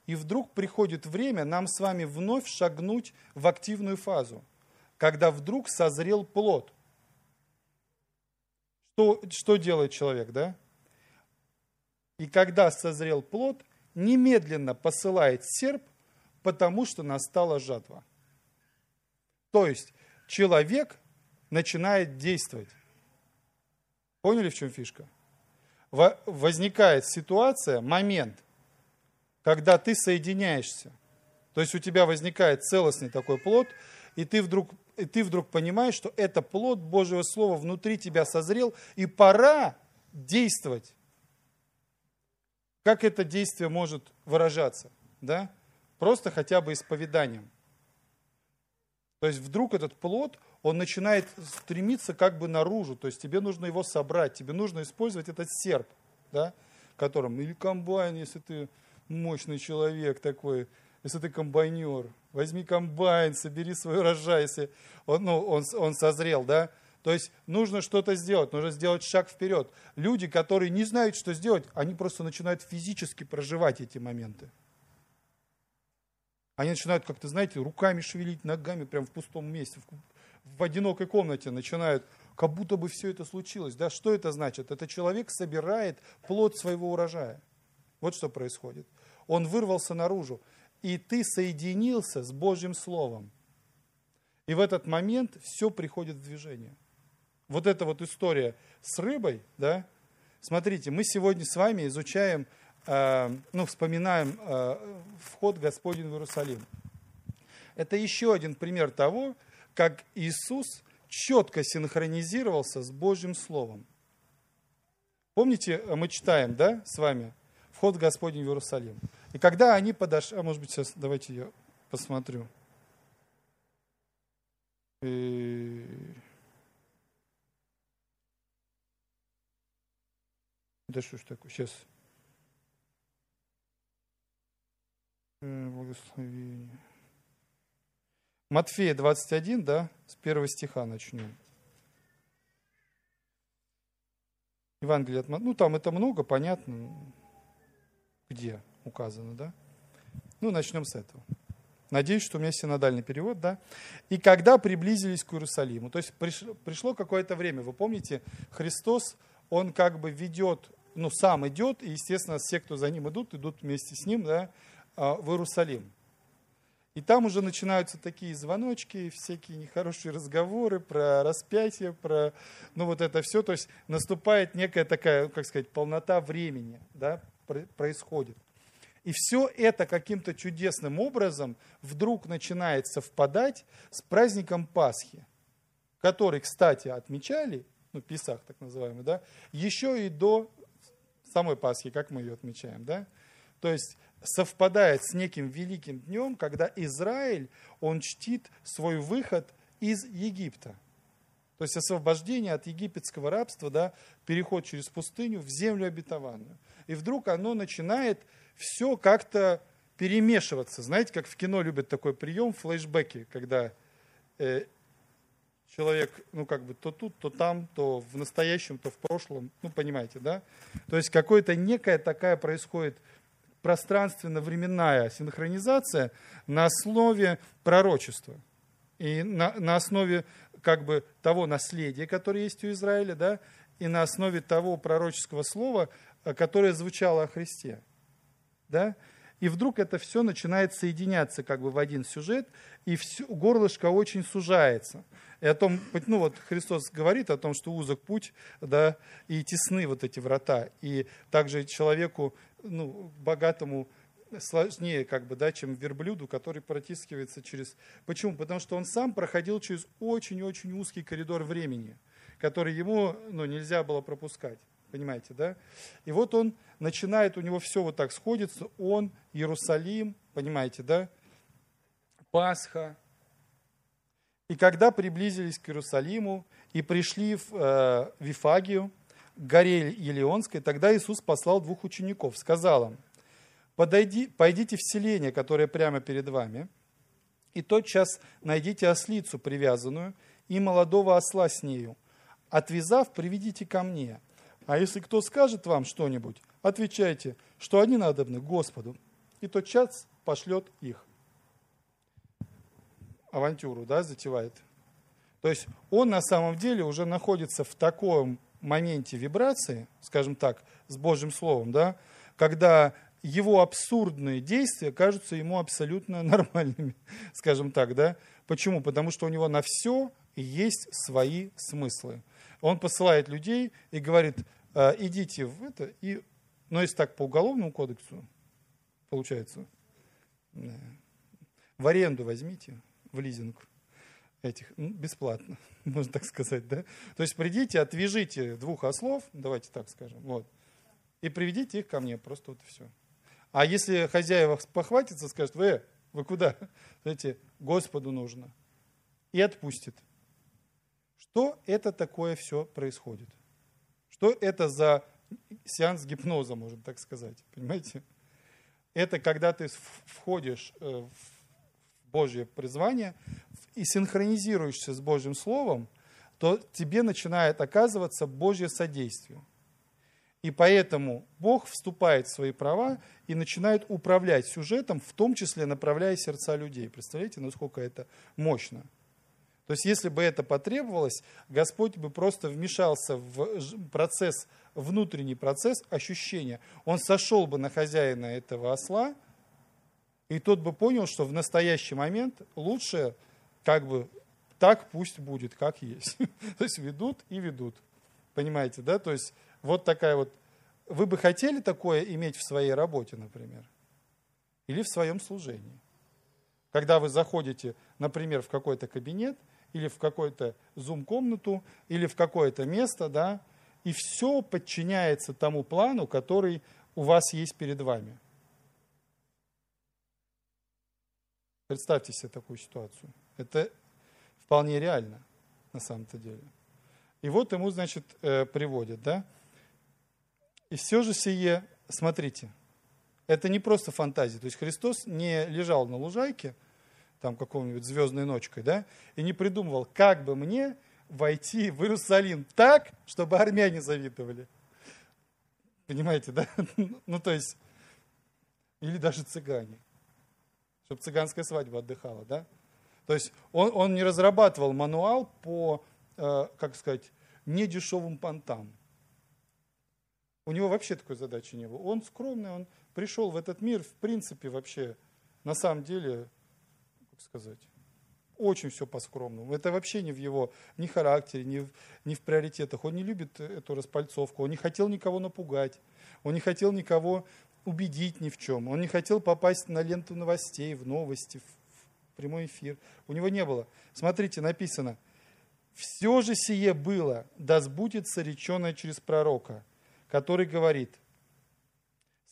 и вдруг приходит время нам с вами вновь шагнуть в активную фазу, когда вдруг созрел плод. Что, что делает человек, да? И когда созрел плод, немедленно посылает серп, потому что настала жатва. То есть человек начинает действовать. Поняли, в чем фишка? возникает ситуация, момент, когда ты соединяешься. То есть у тебя возникает целостный такой плод, и ты вдруг, и ты вдруг понимаешь, что это плод Божьего Слова внутри тебя созрел, и пора действовать. Как это действие может выражаться? Да? Просто хотя бы исповеданием. То есть вдруг этот плод, он начинает стремиться как бы наружу, то есть тебе нужно его собрать, тебе нужно использовать этот серп, да, которым, или комбайн, если ты мощный человек такой, если ты комбайнер, возьми комбайн, собери свой урожай, если он, ну, он, он созрел, да? То есть нужно что-то сделать, нужно сделать шаг вперед. Люди, которые не знают, что сделать, они просто начинают физически проживать эти моменты. Они начинают как-то, знаете, руками шевелить, ногами прямо в пустом месте, в, в одинокой комнате начинают, как будто бы все это случилось. Да? Что это значит? Это человек собирает плод своего урожая. Вот что происходит. Он вырвался наружу, и ты соединился с Божьим Словом. И в этот момент все приходит в движение. Вот эта вот история с рыбой, да, смотрите, мы сегодня с вами изучаем Э, ну, вспоминаем э, вход Господень в Иерусалим. Это еще один пример того, как Иисус четко синхронизировался с Божьим Словом. Помните, мы читаем, да, с вами, вход Господень в Иерусалим. И когда они подошли, а может быть сейчас давайте я посмотрю. И... Да что ж такое, сейчас. Благословение. Матфея 21, да, с первого стиха начнем. Евангелие от Матфея, ну там это много, понятно, где указано, да. Ну, начнем с этого. Надеюсь, что у меня синодальный перевод, да. И когда приблизились к Иерусалиму, то есть пришло, пришло какое-то время, вы помните, Христос, он как бы ведет, ну, сам идет, и, естественно, все, кто за ним идут, идут вместе с ним, да, а, в Иерусалим. И там уже начинаются такие звоночки, всякие нехорошие разговоры про распятие, про ну вот это все. То есть наступает некая такая, как сказать, полнота времени, да, происходит. И все это каким-то чудесным образом вдруг начинает совпадать с праздником Пасхи, который, кстати, отмечали, ну, Писах так называемый, да, еще и до самой Пасхи, как мы ее отмечаем, да. То есть совпадает с неким великим днем, когда Израиль, он чтит свой выход из Египта. То есть освобождение от египетского рабства, да, переход через пустыню в землю обетованную. И вдруг оно начинает все как-то перемешиваться. Знаете, как в кино любят такой прием, флешбеки, когда э, человек, ну, как бы то тут, то там, то в настоящем, то в прошлом, ну, понимаете, да? То есть какая-то некая такая происходит пространственно-временная синхронизация на основе пророчества и на, на основе как бы того наследия, которое есть у Израиля, да, и на основе того пророческого слова, э, которое звучало о Христе. Да? И вдруг это все начинает соединяться как бы в один сюжет, и все, горлышко очень сужается. И о том, ну вот Христос говорит о том, что узок путь, да, и тесны вот эти врата. И также человеку ну, богатому сложнее, как бы, да, чем верблюду, который протискивается через... Почему? Потому что он сам проходил через очень-очень узкий коридор времени, который ему ну, нельзя было пропускать. Понимаете, да? И вот он начинает, у него все вот так сходится. Он, Иерусалим, понимаете, да? Пасха. И когда приблизились к Иерусалиму и пришли в э, Вифагию, горе Елеонской, тогда Иисус послал двух учеников, сказал им, Подойди, пойдите в селение, которое прямо перед вами, и тотчас найдите ослицу привязанную и молодого осла с нею. Отвязав, приведите ко мне. А если кто скажет вам что-нибудь, отвечайте, что они надобны Господу, и тотчас пошлет их. Авантюру, да, затевает. То есть он на самом деле уже находится в таком моменте вибрации, скажем так, с Божьим Словом, да, когда его абсурдные действия кажутся ему абсолютно [laughs] нормальными, скажем так, да. Почему? Потому что у него на все есть свои смыслы. Он посылает людей и говорит, «А, идите в это, и, ну, если так по уголовному кодексу, получается, в аренду возьмите, в лизинг этих, ну, бесплатно, [laughs] можно так сказать, да? То есть придите, отвяжите двух ослов, давайте так скажем, вот, и приведите их ко мне, просто вот и все. А если хозяева похватится, скажет, вы, вы куда? Знаете, Господу нужно. И отпустит. Что это такое все происходит? Что это за сеанс гипноза, можно так сказать, понимаете? это когда ты входишь э, в Божье призвание и синхронизируешься с Божьим Словом, то тебе начинает оказываться Божье содействие. И поэтому Бог вступает в свои права и начинает управлять сюжетом, в том числе направляя сердца людей. Представляете, насколько это мощно? То есть, если бы это потребовалось, Господь бы просто вмешался в процесс, внутренний процесс ощущения. Он сошел бы на хозяина этого осла, и тот бы понял, что в настоящий момент лучше как бы так пусть будет, как есть. [laughs] То есть ведут и ведут. Понимаете, да? То есть вот такая вот... Вы бы хотели такое иметь в своей работе, например? Или в своем служении? Когда вы заходите, например, в какой-то кабинет, или в какую-то зум-комнату, или в какое-то место, да, и все подчиняется тому плану, который у вас есть перед вами. Представьте себе такую ситуацию. Это вполне реально на самом-то деле. И вот ему, значит, э, приводят, да. И все же сие, смотрите, это не просто фантазия. То есть Христос не лежал на лужайке, там какой-нибудь звездной ночкой, да, и не придумывал, как бы мне войти в Иерусалим так, чтобы армяне завидовали. Понимаете, да? [laughs] Ну, то есть, или даже цыгане, чтобы цыганская свадьба отдыхала, да? То есть он, он не разрабатывал мануал по, э, как сказать, недешевым понтам. У него вообще такой задачи не было. Он скромный, он пришел в этот мир, в принципе, вообще, на самом деле, сказать, очень все по-скромному. Это вообще не в его ни характере, ни в, ни в приоритетах. Он не любит эту распальцовку, он не хотел никого напугать, он не хотел никого убедить ни в чем, он не хотел попасть на ленту новостей, в новости, в прямой эфир. У него не было. Смотрите, написано, «Все же сие было, да сбудется реченое через пророка, который говорит,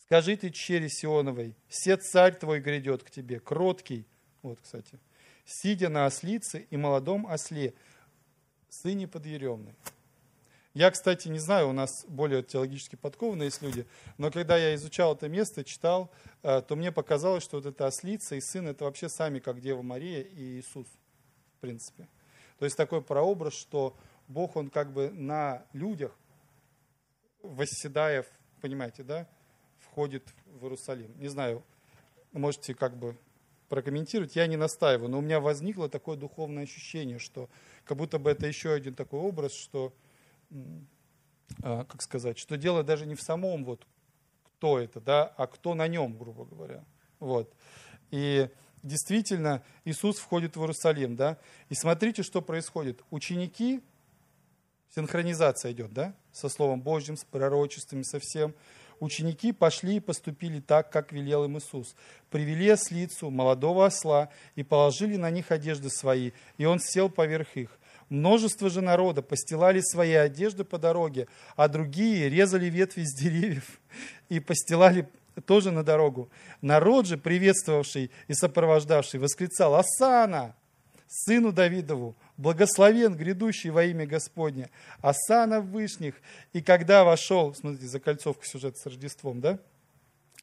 скажи ты чере Сионовой, все царь твой грядет к тебе, кроткий». Вот, кстати. «Сидя на ослице и молодом осле, сыне подъеремный». Я, кстати, не знаю, у нас более теологически подкованные есть люди, но когда я изучал это место, читал, э, то мне показалось, что вот эта ослица и сын это вообще сами, как Дева Мария и Иисус, в принципе. То есть такой прообраз, что Бог, Он как бы на людях, восседая, понимаете, да, входит в Иерусалим. Не знаю, можете как бы прокомментировать, я не настаиваю, но у меня возникло такое духовное ощущение, что как будто бы это еще один такой образ, что а, как сказать, что дело даже не в самом вот кто это, да, а кто на нем, грубо говоря. Вот. И действительно Иисус входит в Иерусалим, да, и смотрите, что происходит. Ученики, синхронизация идет, да, со Словом Божьим, с пророчествами, со всем. Ученики пошли и поступили так, как велел им Иисус. Привели ослицу, молодого осла, и положили на них одежды свои, и он сел поверх их. Множество же народа постилали свои одежды по дороге, а другие резали ветви с деревьев и постилали тоже на дорогу. Народ же, приветствовавший и сопровождавший, восклицал «Асана! Сыну Давидову, благословен грядущий во имя Господне, Асана вышних». И когда вошел, смотрите, закольцовка сюжета с Рождеством, да?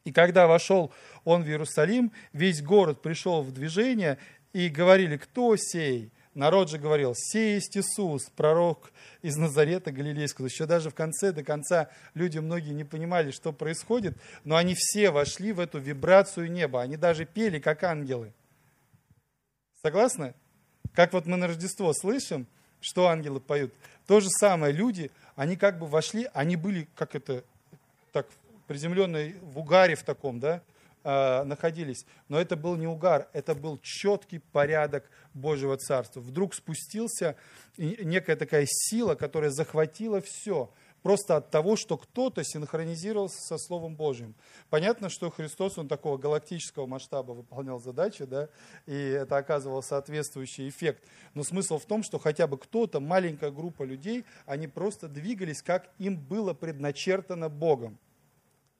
И когда вошел он в Иерусалим, весь город пришел в движение, и говорили, кто сей? Народ же говорил, сей есть Иисус, пророк из Назарета Галилейского. Еще даже в конце, до конца люди многие не понимали, что происходит, но они все вошли в эту вибрацию неба. Они даже пели, как ангелы. Согласны? Как вот мы на Рождество слышим, что ангелы поют. То же самое, люди, они как бы вошли, они были, как это, так, приземленные в угаре в таком, да, э, находились. Но это был не угар, это был четкий порядок Божьего Царства. Вдруг спустился некая такая сила, которая захватила все просто от того, что кто-то синхронизировался со Словом Божьим. Понятно, что Христос, он такого галактического масштаба выполнял задачи, да, и это оказывало соответствующий эффект. Но смысл в том, что хотя бы кто-то, маленькая группа людей, они просто двигались, как им было предначертано Богом.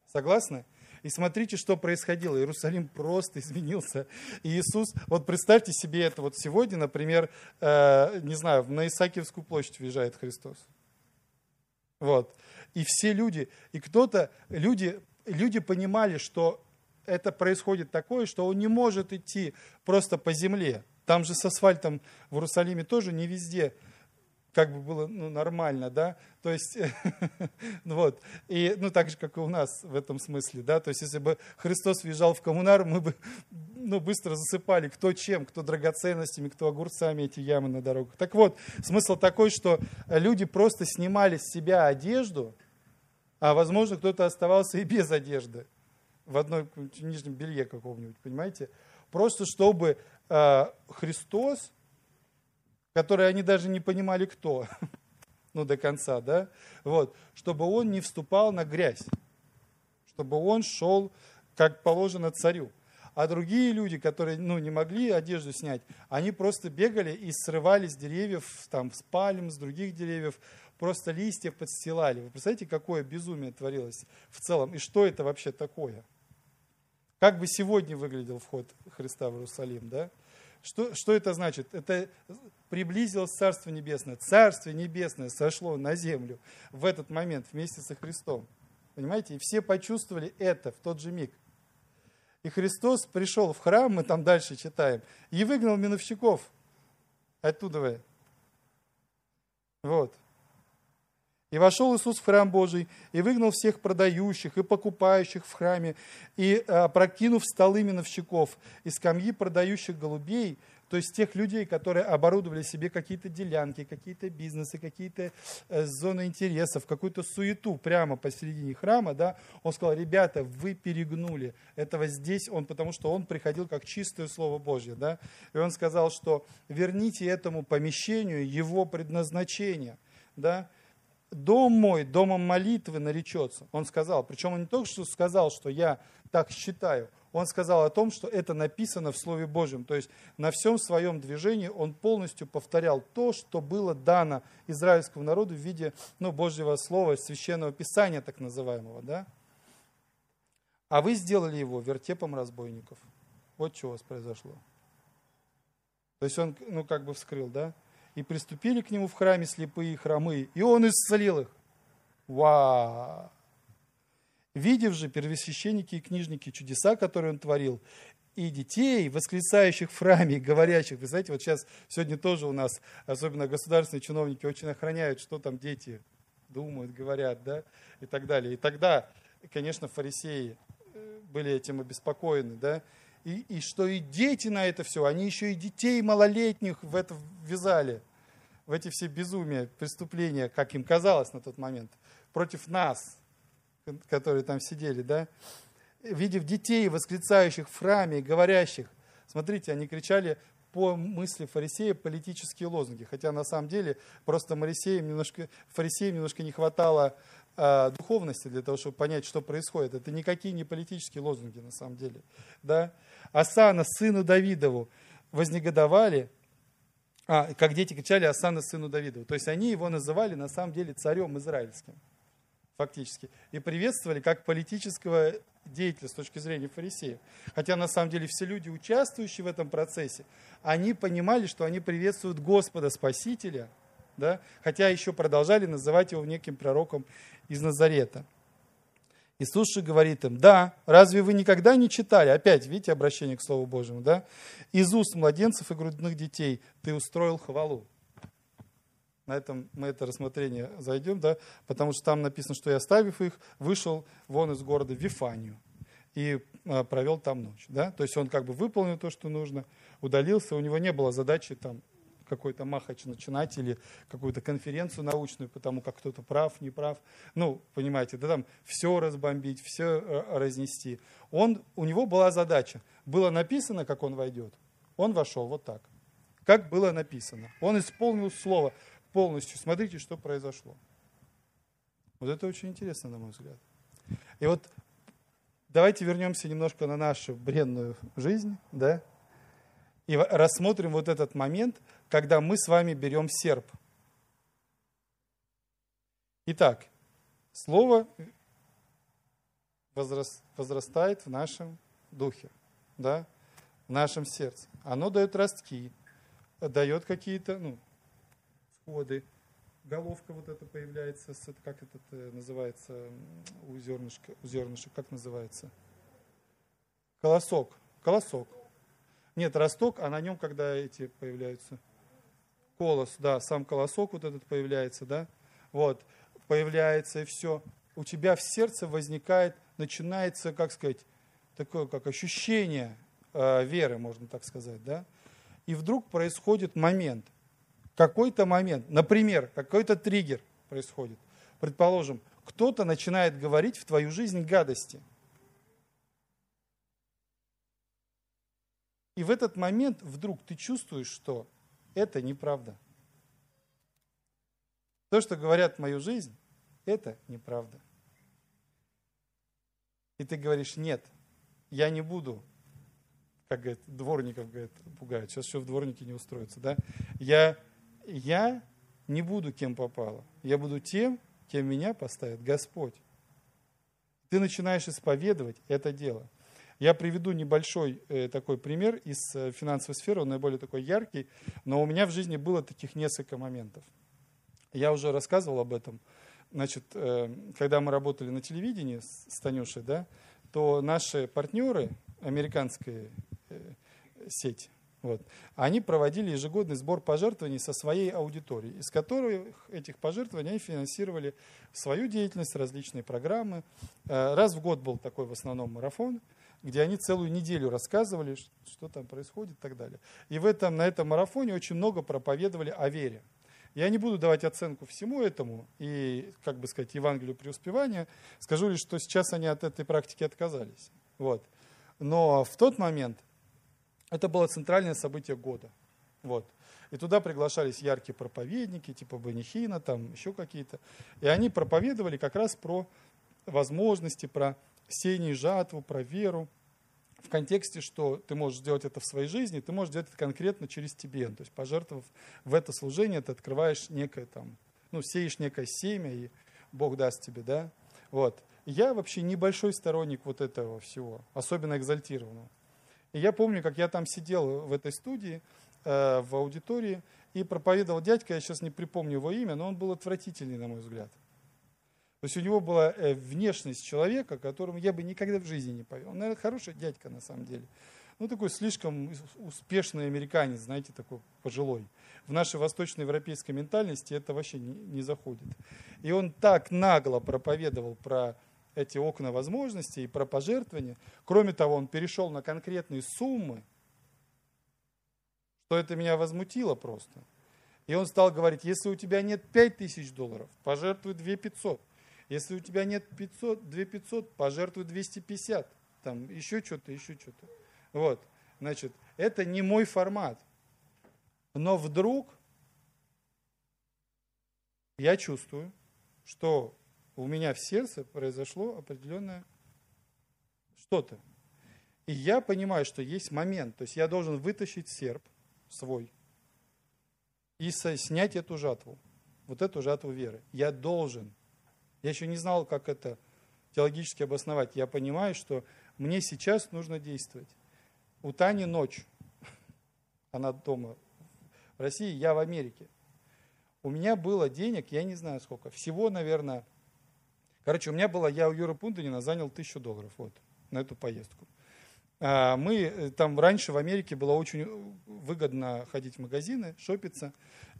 Согласны? И смотрите, что происходило. Иерусалим просто изменился. И Иисус, вот представьте себе это вот сегодня, например, э, не знаю, на Исаакиевскую площадь въезжает Христос. Вот. И все люди, и кто-то, люди, люди понимали, что это происходит такое, что он не может идти просто по земле. Там же с асфальтом в Иерусалиме тоже не везде как бы было ну, нормально, да, то есть, [laughs] ну вот, и, ну, так же, как и у нас в этом смысле, да, то есть, если бы Христос въезжал в коммунар, мы бы, [laughs] ну, быстро засыпали, кто чем, кто драгоценностями, кто огурцами эти ямы на дорогах. Так вот, смысл такой, что люди просто снимали с себя одежду, а, возможно, кто-то оставался и без одежды, в одной нижнем белье каком-нибудь, понимаете, просто чтобы э, Христос которые они даже не понимали, кто, [laughs] ну, до конца, да, вот, чтобы он не вступал на грязь, чтобы он шел, как положено, царю. А другие люди, которые ну, не могли одежду снять, они просто бегали и срывали с деревьев, там, с пальм, с других деревьев, просто листья подстилали. Вы представляете, какое безумие творилось в целом? И что это вообще такое? Как бы сегодня выглядел вход Христа в Иерусалим, да? Что, что это значит? Это приблизилось Царство Небесное. Царство Небесное сошло на землю в этот момент вместе со Христом. Понимаете? И все почувствовали это в тот же миг. И Христос пришел в храм, мы там дальше читаем, и выгнал миновщиков оттуда. Вот. И вошел Иисус в храм Божий, и выгнал всех продающих и покупающих в храме, и а, прокинув столы миновщиков и скамьи продающих голубей, то есть тех людей, которые оборудовали себе какие-то делянки, какие-то бизнесы, какие-то э, зоны интересов, какую-то суету прямо посередине храма, да, он сказал, ребята, вы перегнули этого здесь, он, потому что он приходил как чистое Слово Божье, да, и он сказал, что верните этому помещению его предназначение, да, дом мой домом молитвы наречется. Он сказал, причем он не только что сказал, что я так считаю, он сказал о том, что это написано в Слове Божьем. То есть на всем своем движении он полностью повторял то, что было дано израильскому народу в виде ну, Божьего Слова, Священного Писания так называемого. Да? А вы сделали его вертепом разбойников. Вот что у вас произошло. То есть он, ну, как бы вскрыл, да? И приступили к нему в храме слепые и хромые, и он исцелил их. Ва! Видев же первосвященники и книжники чудеса, которые он творил, и детей, восклицающих в храме, говорящих. Вы знаете, вот сейчас, сегодня тоже у нас, особенно государственные чиновники, очень охраняют, что там дети думают, говорят, да, и так далее. И тогда, конечно, фарисеи э, были этим обеспокоены, да, и, и что и дети на это все, они еще и детей малолетних в это ввязали, в эти все безумия, преступления, как им казалось на тот момент, против нас, которые там сидели, да, видев детей, восклицающих в храме, говорящих, смотрите, они кричали по мысли фарисея политические лозунги, хотя на самом деле просто фарисеям немножко, фарисеям немножко не хватало духовности для того, чтобы понять, что происходит. Это никакие не политические лозунги на самом деле. Да? Асана, сыну Давидову, вознегодовали, а, как дети кричали Асана, сыну Давидову. То есть они его называли на самом деле царем израильским, фактически. И приветствовали как политического деятеля с точки зрения фарисеев. Хотя на самом деле все люди, участвующие в этом процессе, они понимали, что они приветствуют Господа Спасителя, да? хотя еще продолжали называть его неким пророком из Назарета. Иисус же говорит им, да, разве вы никогда не читали, опять, видите, обращение к Слову Божьему, да, из уст младенцев и грудных детей ты устроил хвалу. На этом мы это рассмотрение зайдем, да, потому что там написано, что я, оставив их, вышел вон из города Вифанию и а, провел там ночь. Да? То есть он как бы выполнил то, что нужно, удалился, у него не было задачи там какой-то махач начинать или какую-то конференцию научную, потому как кто-то прав, не прав. Ну, понимаете, да там все разбомбить, все э, разнести. Он, у него была задача. Было написано, как он войдет. Он вошел вот так. Как было написано. Он исполнил слово полностью. Смотрите, что произошло. Вот это очень интересно, на мой взгляд. И вот давайте вернемся немножко на нашу бренную жизнь, да, и рассмотрим вот этот момент, когда мы с вами берем серп. Итак, слово возрастает в нашем духе, да, в нашем сердце. Оно дает ростки, дает какие-то ну, сходы. Головка вот эта появляется, как это называется у зернышка, у зернышек, как называется? Колосок. Колосок. Нет, росток, а на нем, когда эти появляются. Колос, да, сам колосок вот этот появляется, да. Вот, появляется и все. У тебя в сердце возникает, начинается, как сказать, такое как ощущение э, веры, можно так сказать, да. И вдруг происходит момент, какой-то момент, например, какой-то триггер происходит. Предположим, кто-то начинает говорить в твою жизнь гадости. И в этот момент вдруг ты чувствуешь, что это неправда. То, что говорят в мою жизнь, это неправда. И ты говоришь, нет, я не буду, как говорят, дворников говорят, пугают, сейчас еще в дворнике не устроиться, да? Я, я не буду кем попало, я буду тем, кем меня поставит Господь. Ты начинаешь исповедовать это дело – я приведу небольшой э, такой пример из э, финансовой сферы, он наиболее такой яркий, но у меня в жизни было таких несколько моментов. Я уже рассказывал об этом. Значит, э, когда мы работали на телевидении с, Танюшей, да, то наши партнеры, американская сеть, вот, они проводили ежегодный сбор пожертвований со своей аудиторией, из которых этих пожертвований они финансировали свою деятельность, различные программы. Э, раз в год был такой в основном марафон – где они целую неделю рассказывали, что там происходит и так далее. И в этом, на этом марафоне очень много проповедовали о вере. Я не буду давать оценку всему этому и, как бы сказать, Евангелию преуспевания. Скажу лишь, что сейчас они от этой практики отказались. Вот. Но в тот момент это было центральное событие года. Вот. И туда приглашались яркие проповедники, типа Банихина, там еще какие-то. И они проповедовали как раз про возможности, про сеяние жатву, про веру, в контексте, что ты можешь сделать это в своей жизни, ты можешь делать это конкретно через тебе. То есть пожертвовав в это служение, ты открываешь некое там, ну, сеешь некое семя, и Бог даст тебе, да. Вот. Я вообще небольшой сторонник вот этого всего, особенно экзальтированного. И я помню, как я там сидел в этой студии, э, в аудитории, и проповедовал дядька, я сейчас не припомню его имя, но он был отвратительный, на мой взгляд. То есть у него была э, внешность человека, которому я бы никогда в жизни не поверил. Он, наверное, хороший дядька на самом деле. Ну, такой слишком успешный американец, знаете, такой пожилой. В нашей восточноевропейской ментальности это вообще не, не заходит. И он так нагло проповедовал про эти окна возможностей и про пожертвования. Кроме того, он перешел на конкретные суммы, что это меня возмутило просто. И он стал говорить, если у тебя нет 5 тысяч долларов, пожертвуй 2 500. Если у тебя нет 500, 2 500, пожертвуй 250. Там еще что-то, еще что-то. Вот. Значит, это не мой формат. Но вдруг я чувствую, что у меня в сердце произошло определенное что-то. И я понимаю, что есть момент, то есть я должен вытащить серп свой и снять эту жатву, вот эту жатву веры. Я должен. Я еще не знал, как это теологически обосновать. Я понимаю, что мне сейчас нужно действовать. У Тани ночь. [laughs] Она дома в России, я в Америке. У меня было денег, я не знаю сколько, всего, наверное, короче, у меня было, я у Юры Пундинина занял тысячу долларов вот, на эту поездку. А, мы э, там раньше в Америке было очень выгодно ходить в магазины, шопиться.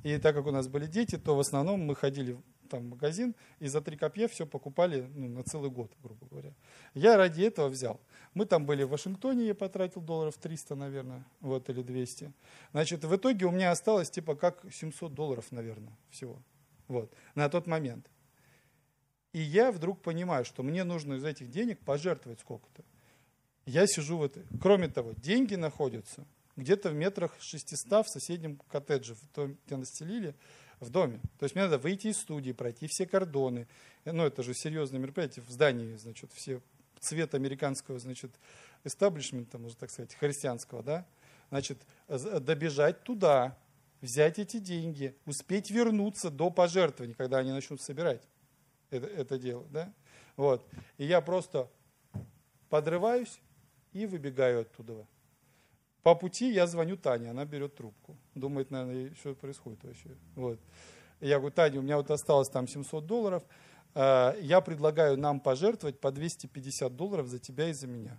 И так как у нас были дети, то в основном мы ходили там магазин, и за три копья все покупали ну, на целый год, грубо говоря. Я ради этого взял. Мы там были в Вашингтоне, я потратил долларов 300, наверное, вот, или 200. Значит, в итоге у меня осталось типа как 700 долларов, наверное, всего. Вот, на тот момент. И я вдруг понимаю, что мне нужно из этих денег пожертвовать сколько-то. Я сижу в этой... Кроме того, деньги находятся где-то в метрах 600 в соседнем коттедже, в том, где настелили, в доме. То есть мне надо выйти из студии, пройти все кордоны. Ну, это же серьезное мероприятие в здании, значит, все цвет американского, значит, эстаблишмента, можно так сказать, христианского, да, значит, добежать туда, взять эти деньги, успеть вернуться до пожертвований, когда они начнут собирать это, это дело. Да? Вот. И я просто подрываюсь и выбегаю оттуда. По пути я звоню Тане, она берет трубку. Думает, наверное, что происходит вообще. Вот. Я говорю, Таня, у меня вот осталось там 700 долларов. Э, я предлагаю нам пожертвовать по 250 долларов за тебя и за меня.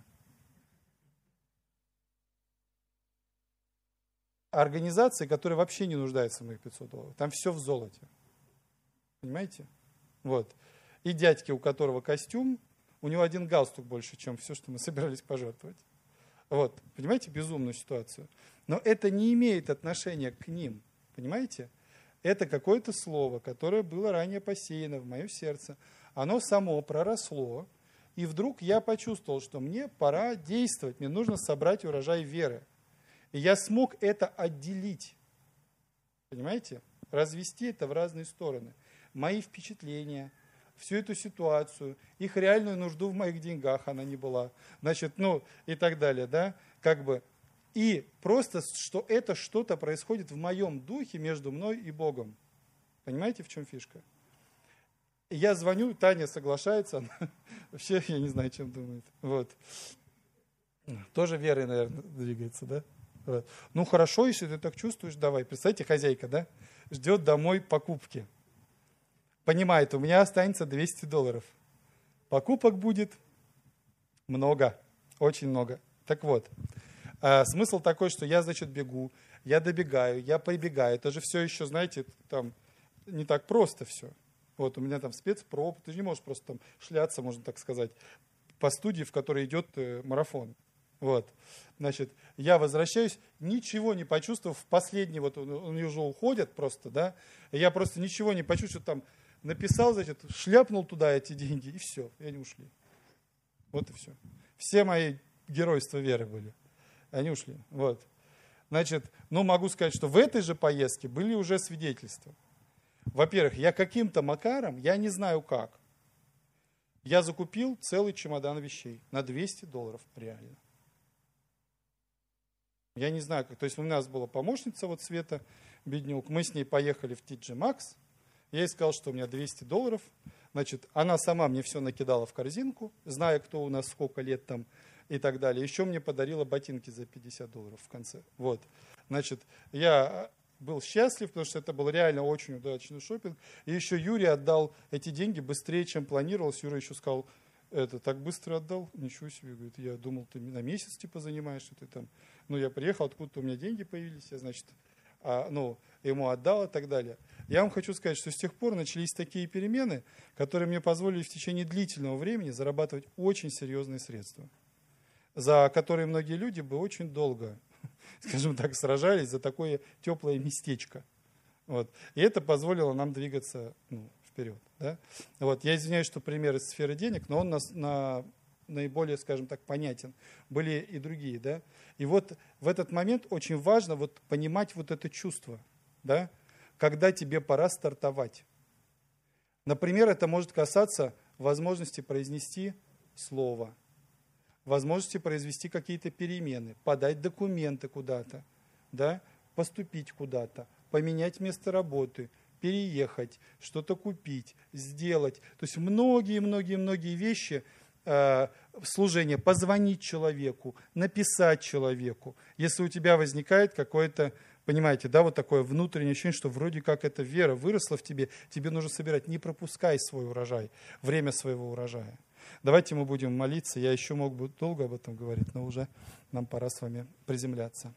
Организации, которые вообще не нуждаются в моих 500 долларов. Там все в золоте. Понимаете? Вот. И дядьки, у которого костюм, у него один галстук больше, чем все, что мы собирались пожертвовать. Вот. Понимаете безумную ситуацию? Но это не имеет отношения к ним. Понимаете? Это какое-то слово, которое было ранее посеяно в мое сердце. Оно само проросло, и вдруг я почувствовал, что мне пора действовать, мне нужно собрать урожай веры. И я смог это отделить. Понимаете? Развести это в разные стороны. Мои впечатления, всю эту ситуацию, их реальную нужду в моих деньгах она не была. Значит, ну и так далее, да? Как бы и просто, что это что-то происходит в моем духе между мной и Богом. Понимаете, в чем фишка? Я звоню, Таня соглашается, она [laughs] вообще, я не знаю, чем думает. Вот. Тоже верой, наверное, двигается, да? Вот. Ну хорошо, если ты так чувствуешь, давай. Представьте, хозяйка, да, ждет домой покупки. Понимает, у меня останется 200 долларов. Покупок будет много, очень много. Так вот, а, смысл такой, что я, значит, бегу, я добегаю, я прибегаю. Это же все еще, знаете, там не так просто все. Вот у меня там спецпроп, ты же не можешь просто там шляться, можно так сказать, по студии, в которой идет э, марафон. Вот. Значит, я возвращаюсь, ничего не почувствовав, в последний, вот они уже уходят просто, да, я просто ничего не почувствовал, там написал, значит, шляпнул туда эти деньги, и все, и они ушли. Вот и все. Все мои геройства веры были они ушли. Вот. Значит, ну могу сказать, что в этой же поездке были уже свидетельства. Во-первых, я каким-то макаром, я не знаю как, я закупил целый чемодан вещей на 200 долларов реально. Я не знаю, как. То есть у нас была помощница, вот Света Беднюк. Мы с ней поехали в TG Max. Я ей сказал, что у меня 200 долларов. Значит, она сама мне все накидала в корзинку, зная, кто у нас сколько лет там и так далее. Еще мне подарила ботинки за 50 долларов в конце. Вот. Значит, я был счастлив, потому что это был реально очень удачный шопинг. И еще Юрий отдал эти деньги быстрее, чем планировалось. Юра еще сказал, это так быстро отдал? Ничего себе, говорит, я думал, ты на месяц типа занимаешься, ты там. Ну, я приехал, откуда-то у меня деньги появились, я, значит, а, ну, ему отдал и так далее. Я вам хочу сказать, что с тех пор начались такие перемены, которые мне позволили в течение длительного времени зарабатывать очень серьезные средства за которые многие люди бы очень долго, [laughs] скажем так, сражались за такое теплое местечко. Вот. И это позволило нам двигаться ну, вперед. Да? Вот. Я извиняюсь, что пример из сферы денег, но он нас на наиболее, скажем так, понятен. Были и другие. Да? И вот в этот момент очень важно вот понимать вот это чувство, да? Когда тебе пора стартовать. Например, это может касаться возможности произнести слово – возможности произвести какие-то перемены, подать документы куда-то, да, поступить куда-то, поменять место работы, переехать, что-то купить, сделать. То есть многие-многие-многие вещи э, служения, позвонить человеку, написать человеку. Если у тебя возникает какое-то, понимаете, да, вот такое внутреннее ощущение, что вроде как эта вера выросла в тебе, тебе нужно собирать, не пропускай свой урожай, время своего урожая. Давайте мы будем молиться. Я еще мог бы долго об этом говорить, но уже нам пора с вами приземляться.